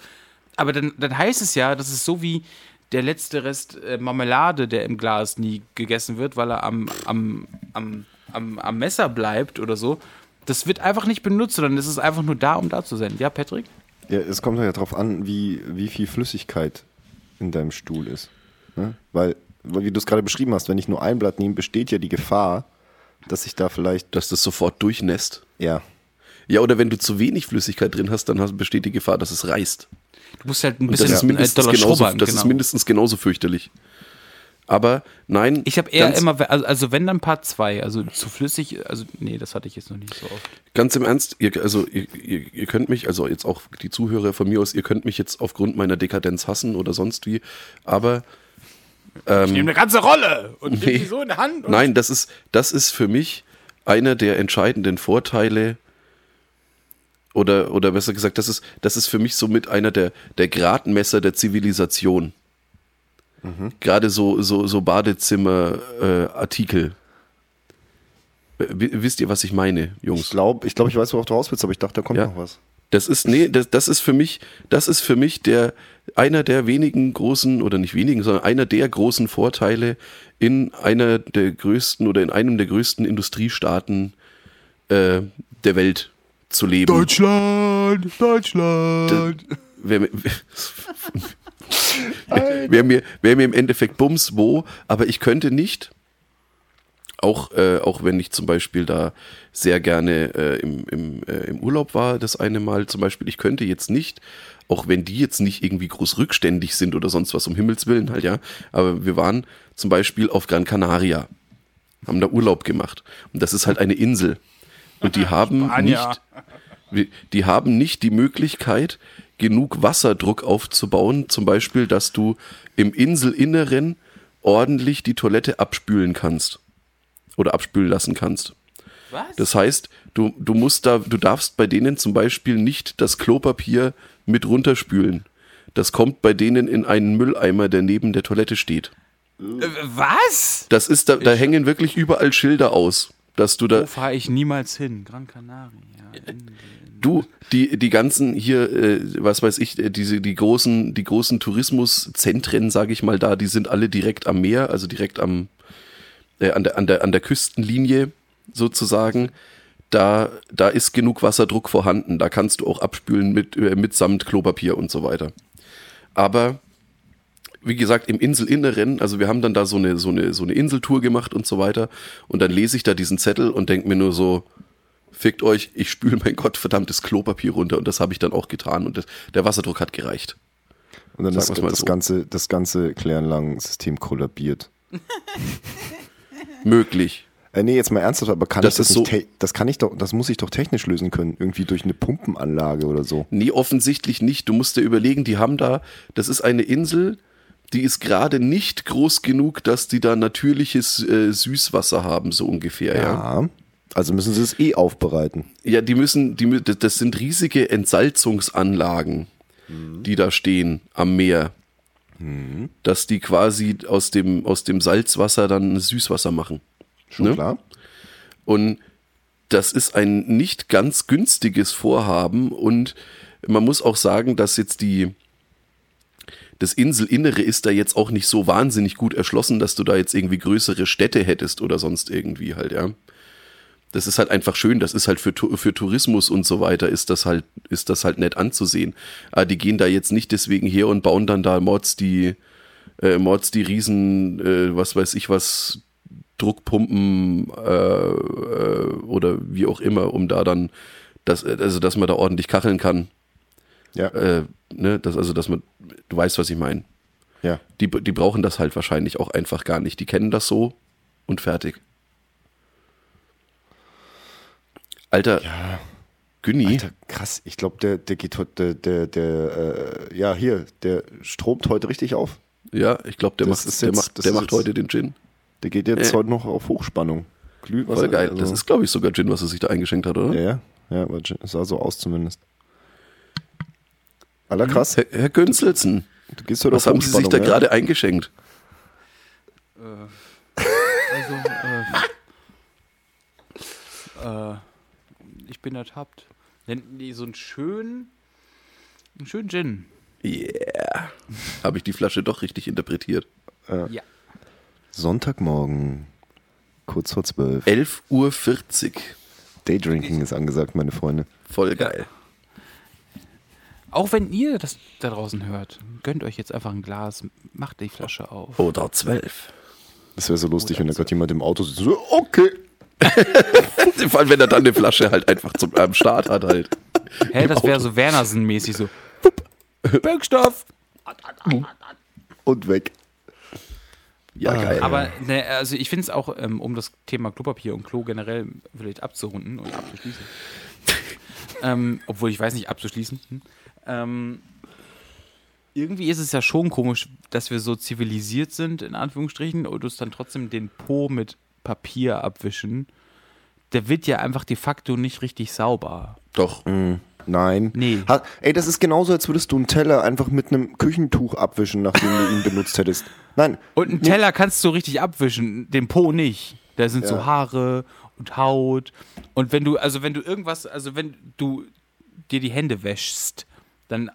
aber dann, dann heißt es ja, das ist so wie der letzte Rest äh, Marmelade, der im Glas nie gegessen wird, weil er am, am, am, am, am Messer bleibt oder so. Das wird einfach nicht benutzt, sondern es ist einfach nur da, um da zu sein. Ja, Patrick? Ja, es kommt ja darauf an, wie, wie viel Flüssigkeit in deinem Stuhl ist. Ne? Weil, weil, wie du es gerade beschrieben hast, wenn ich nur ein Blatt nehme, besteht ja die Gefahr, dass ich da vielleicht, Dass das sofort durchnässt. ja, Ja, oder wenn du zu wenig Flüssigkeit drin hast, dann hast, besteht die Gefahr, dass es reißt. Du musst halt ein Und bisschen das ist mindestens, äh, genauso, das genau. ist mindestens genauso fürchterlich. Aber nein. Ich habe eher immer, also, also wenn dann Part 2, also zu flüssig, also nee, das hatte ich jetzt noch nicht so oft. Ganz im Ernst, ihr, also ihr, ihr, ihr könnt mich, also jetzt auch die Zuhörer von mir aus, ihr könnt mich jetzt aufgrund meiner Dekadenz hassen oder sonst wie, aber Ich nehme eine ganze Rolle und Ähm, Nee. die so in der Hand. Und nein, das ist, das ist für mich einer der entscheidenden Vorteile oder, oder besser gesagt, das ist, das ist für mich somit einer der, der Gradmesser der Zivilisation. Gerade so, so, so Badezimmer-Artikel. wisst ihr, was ich meine, Jungs? Ich glaube, ich, glaub, ich weiß, worauf du raus willst, aber ich dachte, da kommt Ja. noch was. Das ist, nee, das, das ist für mich, das ist für mich der, einer der wenigen großen, oder nicht wenigen, sondern einer der großen Vorteile in einer der größten oder in einem der größten Industriestaaten äh, der Welt zu leben. Deutschland, Deutschland. Wäre mir, wär mir, wär mir im Endeffekt Bums wo, aber ich könnte nicht, auch, äh, auch wenn ich zum Beispiel da sehr gerne äh, im, im, äh, im Urlaub war, das eine Mal zum Beispiel, ich könnte jetzt nicht, auch wenn die jetzt nicht irgendwie groß rückständig sind oder sonst was, um Himmels Willen halt, ja, aber wir waren zum Beispiel auf Gran Canaria, haben da Urlaub gemacht. Und das ist halt eine Insel. Und die haben Spanier. nicht, die haben nicht die Möglichkeit, genug Wasserdruck aufzubauen, zum Beispiel, dass du im Inselinneren ordentlich die Toilette abspülen kannst oder abspülen lassen kannst. Was? Das heißt, du, du musst da, du darfst bei denen zum Beispiel nicht das Klopapier mit runterspülen. Das kommt bei denen in einen Mülleimer, der neben der Toilette steht. Äh, was? Das ist da, da hängen wirklich überall Schilder aus, dass du da, Wo fahre ich niemals hin? Gran Canaria. Du, die, die ganzen hier, äh, was weiß ich, äh, diese, die großen, die großen Tourismuszentren, sage ich mal da, die sind alle direkt am Meer, also direkt am, äh, an, der, an, der, an der Küstenlinie sozusagen. Da, da ist genug Wasserdruck vorhanden. Da kannst du auch abspülen mit, äh, mitsamt Klopapier und so weiter. Aber wie gesagt, im Inselinneren, also wir haben dann da so eine, so eine, so eine Inseltour gemacht und so weiter. Und dann lese ich da diesen Zettel und denke mir nur so, fickt euch, ich spüle mein gottverdammtes Klopapier runter und das habe ich dann auch getan und das, der Wasserdruck hat gereicht. Und dann ist mal das, so. ganze, das ganze Kläranlagensystem kollabiert. Möglich. Äh, nee, jetzt mal ernsthaft, aber kann Das ich das nicht, so- te- das kann ich doch, das muss ich doch technisch lösen können, irgendwie durch eine Pumpenanlage oder so. Nee, offensichtlich nicht. Du musst dir überlegen, die haben da, das ist eine Insel, die ist gerade nicht groß genug, dass die da natürliches äh, Süßwasser haben, so ungefähr, ja. Ja. Also müssen sie es eh aufbereiten. Ja, die müssen, die, das sind riesige Entsalzungsanlagen, die da stehen am Meer. Dass die quasi aus dem, aus dem Salzwasser dann Süßwasser machen. Schon Ne? klar? Und das ist ein nicht ganz günstiges Vorhaben und man muss auch sagen, dass jetzt die das Inselinnere ist da jetzt auch nicht so wahnsinnig gut erschlossen, dass du da jetzt irgendwie größere Städte hättest oder sonst irgendwie halt, ja. Das ist halt einfach schön, das ist halt für, für Tourismus und so weiter, ist das halt, ist das halt nett anzusehen. Aber die gehen da jetzt nicht deswegen her und bauen dann da Mods die, äh, Mods die riesen, äh, was weiß ich was, Druckpumpen äh, äh, oder wie auch immer, um da dann, das, also dass man da ordentlich kacheln kann. Ja. Äh, ne, das, also dass man, du weißt, was ich meine. ja. Die, die brauchen das halt wahrscheinlich auch einfach gar nicht. Die kennen das so und fertig. Alter, Ja. Günni, Alter, krass. Ich glaube, der, der geht heute, der, der, der, äh, ja, hier, der stromt heute richtig auf. ja, ich glaube, der, macht, der macht, der macht heute den Gin. Der geht jetzt Äh. heute noch auf Hochspannung. Glühwasser. Voll geil. also- Das ist, glaube ich, sogar Gin, was er sich da eingeschenkt hat, oder? Ja, ja. Ja, aber es sah so aus zumindest. Aller krass. Herr, Herr Günzelsen, Du gehst heute was auf haben Sie sich da ja? gerade eingeschenkt? Also, äh, äh, ich bin ertappt. Nennt die so einen schönen, einen schönen Gin. Yeah. Habe ich die Flasche doch richtig interpretiert. Ja. Sonntagmorgen, kurz vor zwölf. 11.40 Uhr. Daydrinking ist angesagt, meine Freunde. Voll geil. Auch wenn ihr das da draußen hört, gönnt euch jetzt einfach ein Glas, macht die Flasche auf. Oder 12. Das wäre so lustig, wenn da gerade jemand im Auto sitzt. So, okay. Vor allem, wenn er dann eine Flasche halt einfach zum, am Start hat halt. Hä, das wäre so Wernersen-mäßig so. Wirkstoff! Und weg. Ja, geil. Aber ne, also ich finde es auch, ähm, um das Thema Klopapier und Klo generell vielleicht abzurunden und abzuschließen. ähm, obwohl ich weiß nicht, abzuschließen. Hm. Ähm, irgendwie ist es ja schon komisch, dass wir so zivilisiert sind, in Anführungsstrichen, und uns dann trotzdem den Po mit Papier abwischen. Der wird ja einfach de facto nicht richtig sauber. Doch. Nein. Nee. Ha, ey, das ist genauso, als würdest du einen Teller einfach mit einem Küchentuch abwischen, nachdem du ihn benutzt hättest. Nein. Und einen Teller kannst du richtig abwischen, den Po nicht. Da sind so Ja. Haare und Haut. Und wenn du, also wenn du irgendwas, also wenn du dir die Hände wäschst, dann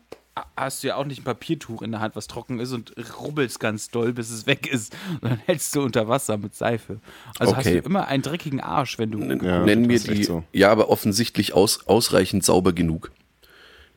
hast du ja auch nicht ein Papiertuch in der Hand, was trocken ist und rubbelst ganz doll, bis es weg ist. Und dann hältst du unter Wasser mit Seife. Also hast Okay. du immer einen dreckigen Arsch, wenn du. Ja, Nenn mir die, so. ja, aber offensichtlich aus, ausreichend sauber genug.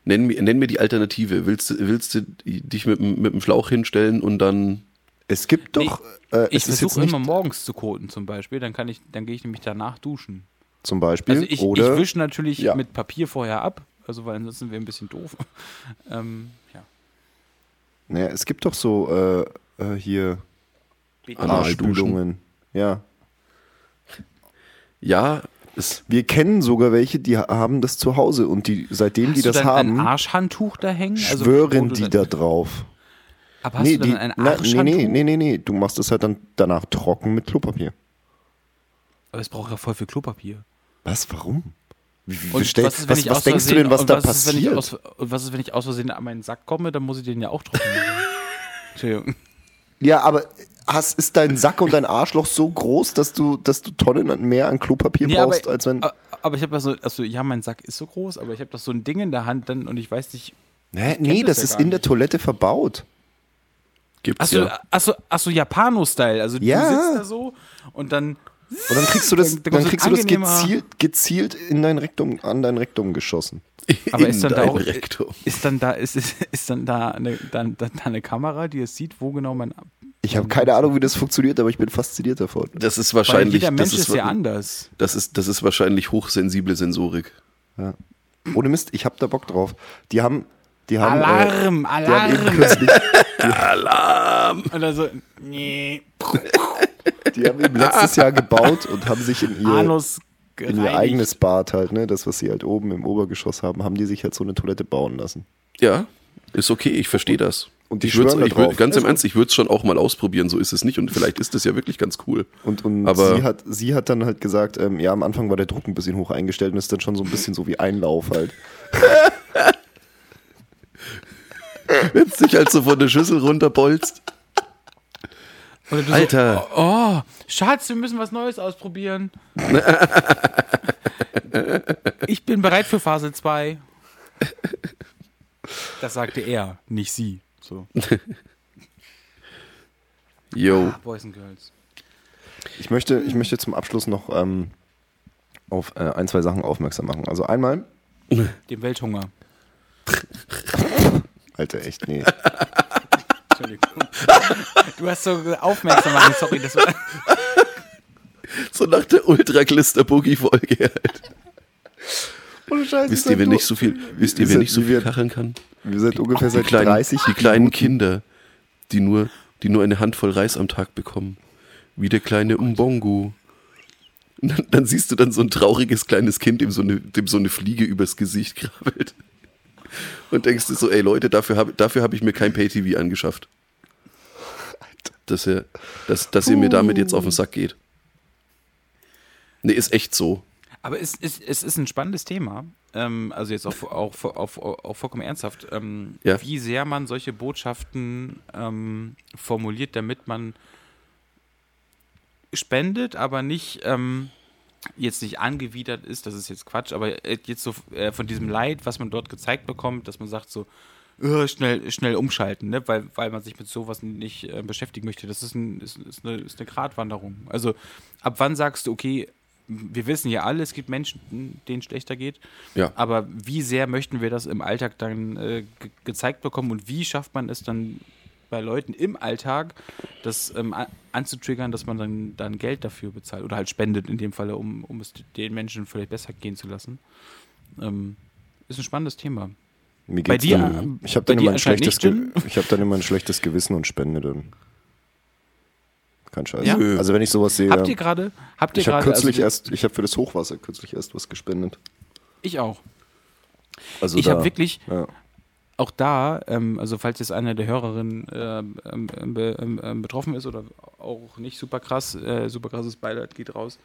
Nenn mir, nenn mir die Alternative. Willst, du- willst du dich mit, dem- mit dem Schlauch hinstellen und dann. Es gibt doch. äh, Ich versuche immer morgens zu koten zum Beispiel, dann kann ich, dann gehe ich nämlich danach duschen. zum Beispiel. Also ich, oder ich wische natürlich Ja. mit Papier vorher ab, also weil ansonsten wäre ein bisschen doof. ähm, ja. naja, es gibt doch so äh, äh, hier Analduschen. Arschspülungen. Ja. Ja, es, Wir kennen sogar welche, die ha- haben das zu Hause und die, seitdem die Hast du das dann haben, ein Arschhandtuch da hängen? Also, schwören die da drauf. Aber hast nee, du dann die, ein Arschhandtuch? nee, nee, nee, nee. Du machst es halt dann danach trocken mit Klopapier. Aber es braucht ja voll viel Klopapier. Was? Warum? Wie, wie, Und stell, was, ist, was, was aus denkst du denn, was da was ist, passiert? aus, und was ist, wenn ich aus Versehen an meinen Sack komme? Dann muss ich den ja auch trocken machen. Entschuldigung. Ja, aber hast, ist dein Sack und dein Arschloch so groß, dass du, dass du Tonnen mehr an Klopapier Nee, brauchst, aber, als wenn. aber, ich habe ja so, also ja, mein Sack ist so groß, aber ich habe doch so ein Ding in der Hand dann und ich weiß nicht. Hä? Nee, das das, ja ist in der nicht. Toilette verbaut. gibt's Achso, ja. achso, achso Japano-Style. Also Ja. du sitzt da so und dann. Und dann kriegst du das, Dann- kriegst du das gezielt, gezielt in dein Rektum, an dein Rektum geschossen. Aber In ist dann da auch, Rektum. ist dann da, ist, ist, ist dann da eine, dann, dann eine Kamera, die es sieht, wo genau man. Ich habe keine Ahnung, wie das funktioniert, aber ich bin fasziniert davon. Das ist Weil wahrscheinlich. jeder Mensch das ist, ja anders. Das ist, das ist wahrscheinlich hochsensible Sensorik. Ohne Mist, ich hab da Bock drauf. Die haben, die haben, Alarm, äh, die haben Alarm. dann so, nee, die haben eben letztes Jahr gebaut und haben sich in ihr, Anus in ihr eigenes Bad halt, ne, das, was sie halt oben im Obergeschoss haben, haben die sich halt so eine Toilette bauen lassen. Ja, ist okay, ich verstehe das. und die ich schwören da ich würd, ganz im Also- Ernst, ich würde es schon auch mal ausprobieren, so ist es nicht. Und vielleicht ist es ja wirklich ganz cool. Und, und Aber- sie, hat, sie hat dann halt gesagt, ähm, ja, am Anfang war der Druck ein bisschen hoch eingestellt und ist dann schon so ein bisschen so wie Einlauf halt. Wenn es dich halt so von der Schüssel runterbolzt. Oder du Alter. So, oh, Schatz, wir müssen was Neues ausprobieren. ich bin bereit für Phase 2. Das sagte er, nicht sie. So. Yo. Boys and Girls. Ich möchte, ich möchte zum Abschluss noch ähm, auf äh, ein, zwei Sachen aufmerksam machen. Also einmal, Dem Welthunger. Alter, echt, nee. Entschuldigung. Du hast so aufmerksam machen, sorry, das war. So nach der Ultra-Glister-Boogie-Folge halt. Ohne Scheiß, Wisst ihr, wer nicht so viel, wisst ihr, wer nicht so viel kacheln kann? Wir sind ungefähr Die seit kleinen, 30 die kleinen Kinder, die nur, die nur eine Handvoll Reis am Tag bekommen. Wie der kleine Umbongo. Und dann, dann siehst du dann so ein trauriges kleines Kind, dem so eine, dem so eine Fliege übers Gesicht krabbelt. Und denkst du so, ey Leute, dafür habe dafür hab ich mir kein Pay-TV angeschafft. Dass ihr, dass, dass ihr mir damit jetzt auf den Sack geht. Nee, ist echt so. Aber es, es, es ist ein spannendes Thema. Ähm, also jetzt auch, auch, auch, auch vollkommen ernsthaft. Ähm, Ja. Wie sehr man solche Botschaften ähm, formuliert, damit man spendet, aber nicht ähm, jetzt nicht angewidert ist, das ist jetzt Quatsch, aber äh, jetzt so äh, von diesem Leid, was man dort gezeigt bekommt, dass man sagt so, äh, schnell, schnell umschalten, ne? weil, weil man sich mit sowas nicht äh, beschäftigen möchte. Das ist, ein, ist, ist, eine, ist eine Gratwanderung. Also ab wann sagst du, okay, wir wissen ja alle, es gibt Menschen, denen es schlechter geht, Ja. aber wie sehr möchten wir das im Alltag dann äh, ge gezeigt bekommen und wie schafft man es dann bei Leuten im Alltag, das ähm, anzutriggern, dass man dann, dann Geld dafür bezahlt oder halt spendet in dem Falle, um, um es den Menschen vielleicht besser gehen zu lassen. Ähm, ist ein spannendes Thema. Mir Bei geht's dir, dann, ähm, ich habe bei dann, immer ein schlechtes ich hab dann immer ein schlechtes Gewissen und spende dann. Kein Scheiß. Ja? Also wenn ich sowas sehe, Habt ihr gerade, habt ihr ich habe kürzlich also, erst, ich habe für das Hochwasser kürzlich erst was gespendet. ich auch. Also ich habe wirklich, ja. Auch da, ähm, also falls jetzt einer der Hörerinnen ähm, ähm, be, ähm, ähm, betroffen ist oder auch nicht super krass, äh, super krasses Beileid geht raus.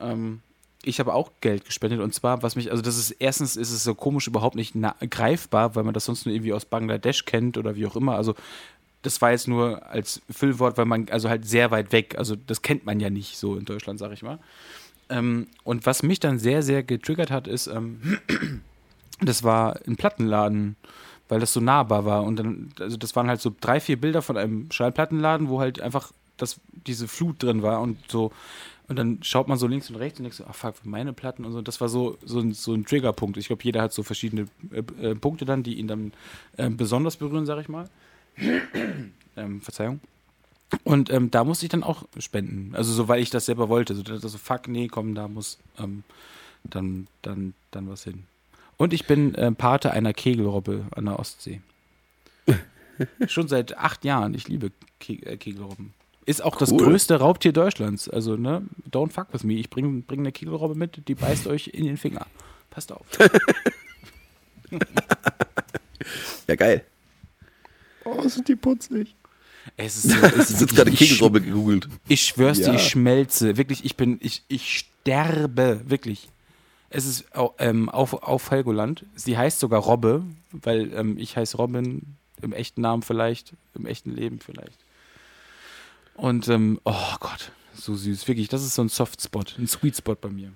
Ähm, ich habe auch Geld gespendet und zwar, was mich, also das ist, erstens ist es so komisch überhaupt nicht greifbar, weil man das sonst nur irgendwie aus Bangladesch kennt oder wie auch immer. Also das war jetzt nur als Füllwort, weil man, also halt sehr weit weg, also das kennt man ja nicht so in Deutschland, sag ich mal. Ähm, und was mich dann sehr, sehr getriggert hat, ist, ähm, das war ein Plattenladen, weil das so nahbar war. Und dann, also das waren halt so drei, vier Bilder von einem Schallplattenladen, wo halt einfach das, diese Flut drin war und so. Und dann schaut man so links und rechts und denkt so, ach fuck, meine Platten und so. Das war so, so, ein, so ein Triggerpunkt. Ich glaube, jeder hat so verschiedene äh, äh, Punkte dann, die ihn dann äh, besonders berühren, sag ich mal. ähm, Verzeihung. Und ähm, da musste ich dann auch spenden. Also so, weil ich das selber wollte. So, das so fuck, nee, komm, da muss ähm, dann, dann, dann was hin. Und ich bin äh, Pate einer Kegelrobbe an der Ostsee. Schon seit acht Jahren. Ich liebe Ke äh, Kegelrobben. Ist auch das Cool. größte Raubtier Deutschlands. Also, ne, don't fuck with me. Ich bringe bring eine Kegelrobbe mit, die beißt euch in den Finger. Passt auf. Ja, geil. Oh, sind die putzig. Es ist so, es gerade ich- Kegelrobbe gegoogelt. Ich schwör's dir, Ja. ich schmelze. Wirklich, ich bin, ich, ich sterbe. Wirklich. Es ist ähm, auf, auf Helgoland. Sie heißt sogar Robbe, weil ähm, ich heiße Robin im echten Namen vielleicht, im echten Leben vielleicht. Und, ähm, oh Gott, so süß. Wirklich, das ist so ein Softspot, ein Sweetspot bei mir.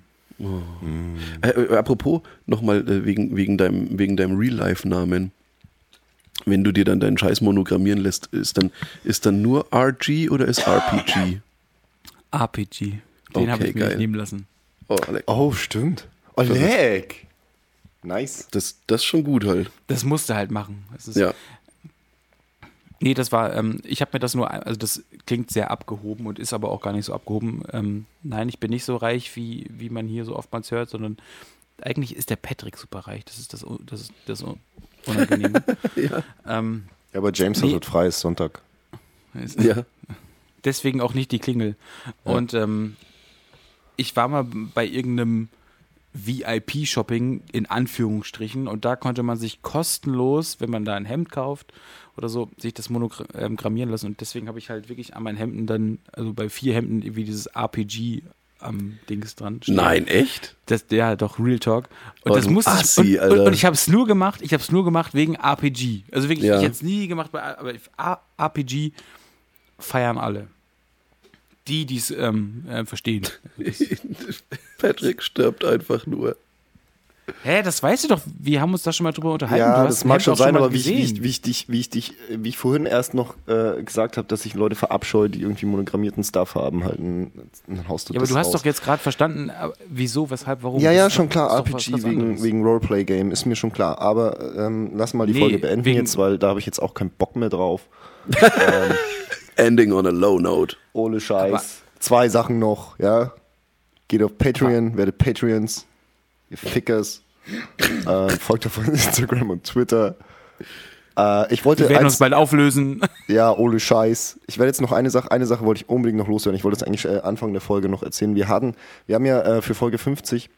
Äh, äh, apropos, nochmal äh, wegen, wegen deinem, wegen deinem Real-Life-Namen. Wenn du dir dann deinen Scheiß monogrammieren lässt, ist dann, ist dann nur RG oder ist RPG? RPG. Den habe Okay, ich mir geil. nicht nehmen lassen. Oh, Oh, stimmt. Oleg. Nice. das, das ist schon gut halt. Das musste halt machen. Das ist, Ja. Nee, das war, ähm, ich habe mir das nur, also das klingt sehr abgehoben und ist aber auch gar nicht so abgehoben. Ähm, nein, ich bin nicht so reich, wie, wie man hier so oftmals hört, sondern eigentlich ist der Patrick super reich. Das ist das, das, ist das Unangenehme. Ja. ähm, Ja, aber James Nee. hat frei, ist Sonntag. ist- ja. deswegen auch nicht die Klingel. Und ähm, ich war mal bei irgendeinem VIP-Shopping in Anführungsstrichen und da konnte man sich kostenlos, wenn man da ein Hemd kauft oder so, sich das monogrammieren lassen und deswegen habe ich halt wirklich an meinen Hemden dann, also bei vier Hemden irgendwie dieses RPG am Dings dran. stehen. Nein, echt? Das, ja, doch, Real Talk. Und Oh, das du musste ich, Assi, und, und, Alter. und ich habe es nur gemacht, ich habe es nur gemacht wegen RPG. Also wirklich, Ja. ich hätte es nie gemacht, bei, aber RPG feiern alle. Die, die es ähm, äh, verstehen. Patrick stirbt einfach nur. Hä, das weißt du doch, wir haben uns da schon mal drüber unterhalten. Ja, das mag schon sein, aber wie ich, wie, gesehen. ich, wie, ich dich, wie, ich dich, wie ich vorhin erst noch äh, gesagt habe, dass ich Leute verabscheue, die irgendwie monogrammierten Stuff haben, halt ein, ein Haus Ja, aber du hast doch jetzt gerade verstanden, äh, wieso, weshalb, warum. Ja, ja, schon doch- klar, RPG wegen, wegen Roleplay-Game, ist mir schon klar. Aber ähm, lass mal die Nee, Folge beenden jetzt, weil da habe ich jetzt auch keinen Bock mehr drauf. Ending on a low note. Ohne Scheiß. Zwei Sachen noch, ja. Geht auf Patreon, werdet Patreons, ihr Fickers. äh, folgt auf Instagram und Twitter. Äh, ich wollte Wir werden eins- uns bald auflösen. Ja, ohne Scheiß. Ich werde jetzt noch eine Sache, eine Sache wollte ich unbedingt noch loswerden. Ich wollte es eigentlich äh, Anfang der Folge noch erzählen. Wir hatten, wir haben ja äh, für Folge 50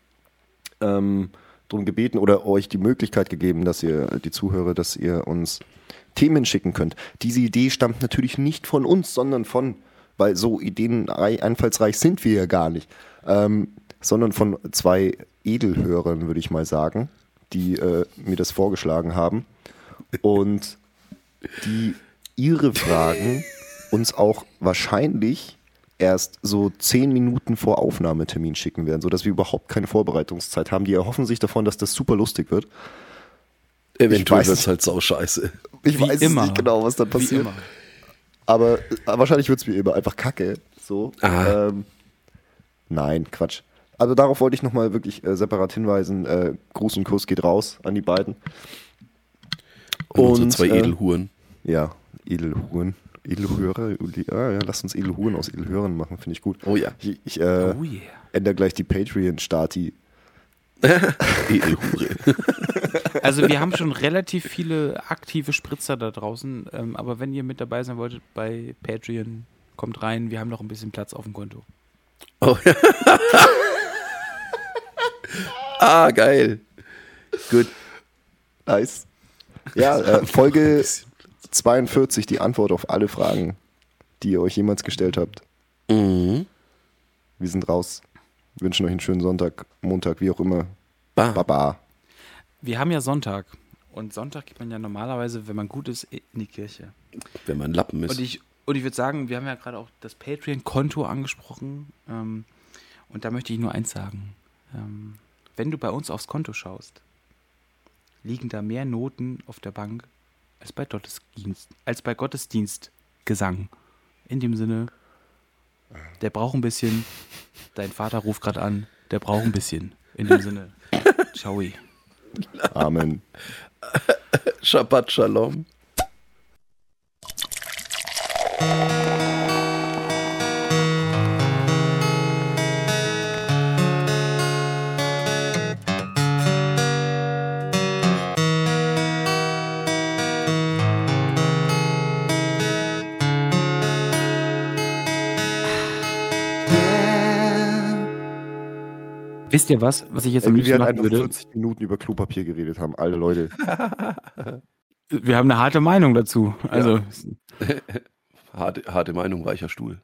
ähm, darum gebeten oder euch die Möglichkeit gegeben, dass ihr, die Zuhörer, dass ihr uns Themen schicken könnt. Diese Idee stammt natürlich nicht von uns, sondern von, weil so ideenreich, einfallsreich sind wir ja gar nicht, ähm, sondern von zwei Edelhörern, würde ich mal sagen, die äh, mir das vorgeschlagen haben. Und die ihre Fragen uns auch wahrscheinlich erst so zehn Minuten vor Aufnahmetermin schicken werden, sodass wir überhaupt keine Vorbereitungszeit haben. Die erhoffen sich davon, dass das super lustig wird. Eventuell wird es halt sau scheiße. Ich Wie weiß immer. nicht genau, was dann passiert. Aber äh, wahrscheinlich wird es wie immer einfach kacke. So. Ähm, nein, Quatsch. Also darauf wollte ich nochmal wirklich äh, separat hinweisen. Äh, Gruß und Kuss geht raus an die beiden. Und, so Und, zwei äh, Edelhuren. Ja, Edelhuren. Edelhörer, ah, ja, lass uns Edelhuren aus Edelhörern machen, finde ich gut. Oh ja. Ich, ich äh, Oh yeah. ändere gleich die Patreon-Stati. Edelhure. Also wir haben schon relativ viele aktive Spritzer da draußen, ähm, aber wenn ihr mit dabei sein wolltet bei Patreon, kommt rein, wir haben noch ein bisschen Platz auf dem Konto. Oh, ja. ah, geil. Gut. Nice. Ja, äh, Folge 42, die Antwort auf alle Fragen, die ihr euch jemals gestellt habt. Mhm. Wir sind raus. Wünschen euch einen schönen Sonntag, Montag, wie auch immer. Bah. Baba. Wir haben ja Sonntag und Sonntag geht man ja normalerweise, wenn man gut ist, in die Kirche. Wenn man Lappen ist. Und ich, und ich würde sagen, wir haben ja gerade auch das Patreon-Konto angesprochen. Ähm, und da möchte ich nur eins sagen. Ähm, wenn du bei uns aufs Konto schaust, liegen da mehr Noten auf der Bank als bei Gottesdienst, als bei Gottesdienstgesang. In dem Sinne, der braucht ein bisschen. Dein Vater ruft gerade an, der braucht ein bisschen. In dem Sinne, ciao. Amen. Shabbat Shalom. Wisst ihr was, was ich jetzt am liebsten wir machen würde? 40 Minuten über Klopapier geredet haben. Alle Leute. Wir haben eine harte Meinung dazu. Also, Harte, harte Meinung, weicher Stuhl.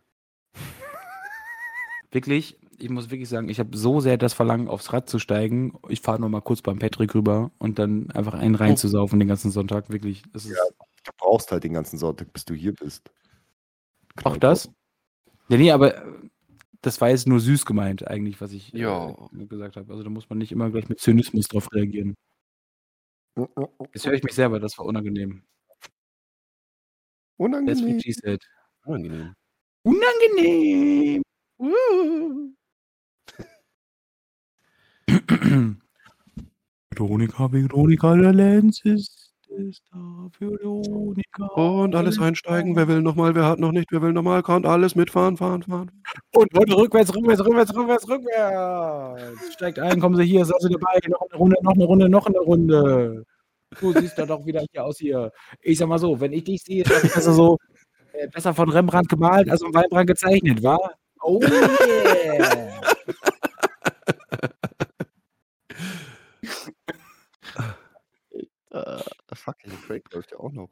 wirklich, ich muss wirklich sagen, ich habe so sehr das Verlangen, aufs Rad zu steigen. Ich fahre noch mal kurz beim Patrick rüber und dann einfach einen reinzusaufen den ganzen Sonntag. Wirklich, das ist Du brauchst halt den ganzen Sonntag, bis du hier bist. auch das. Ja, nee, aber das war jetzt nur süß gemeint, eigentlich, was ich Ja. äh, gesagt habe. Also da muss man nicht immer gleich mit Zynismus drauf reagieren. Jetzt höre ich mich selber, das war unangenehm. That's what Unangenehm. she said. Unangenehm. Unangenehm. Veronika, Veronika, der Lenz ist, ist da. Veronika. Und alles einsteigen. Wer will nochmal, wer hat noch nicht, wer will nochmal, kann alles mitfahren, fahren, fahren. Und heute rückwärts, rückwärts, rückwärts, rückwärts, rückwärts. Steigt ein, kommen Sie hier, sind Sie dabei. Noch eine Runde, noch eine Runde, noch eine Runde. Du siehst doch doch wieder hier aus hier. Ich sag mal so, wenn ich dich sehe, sag ich also so, äh, besser von Rembrandt gemalt als von Weinbrand gezeichnet, wa? Oh yeah. Fuck, der Break läuft ja auch noch.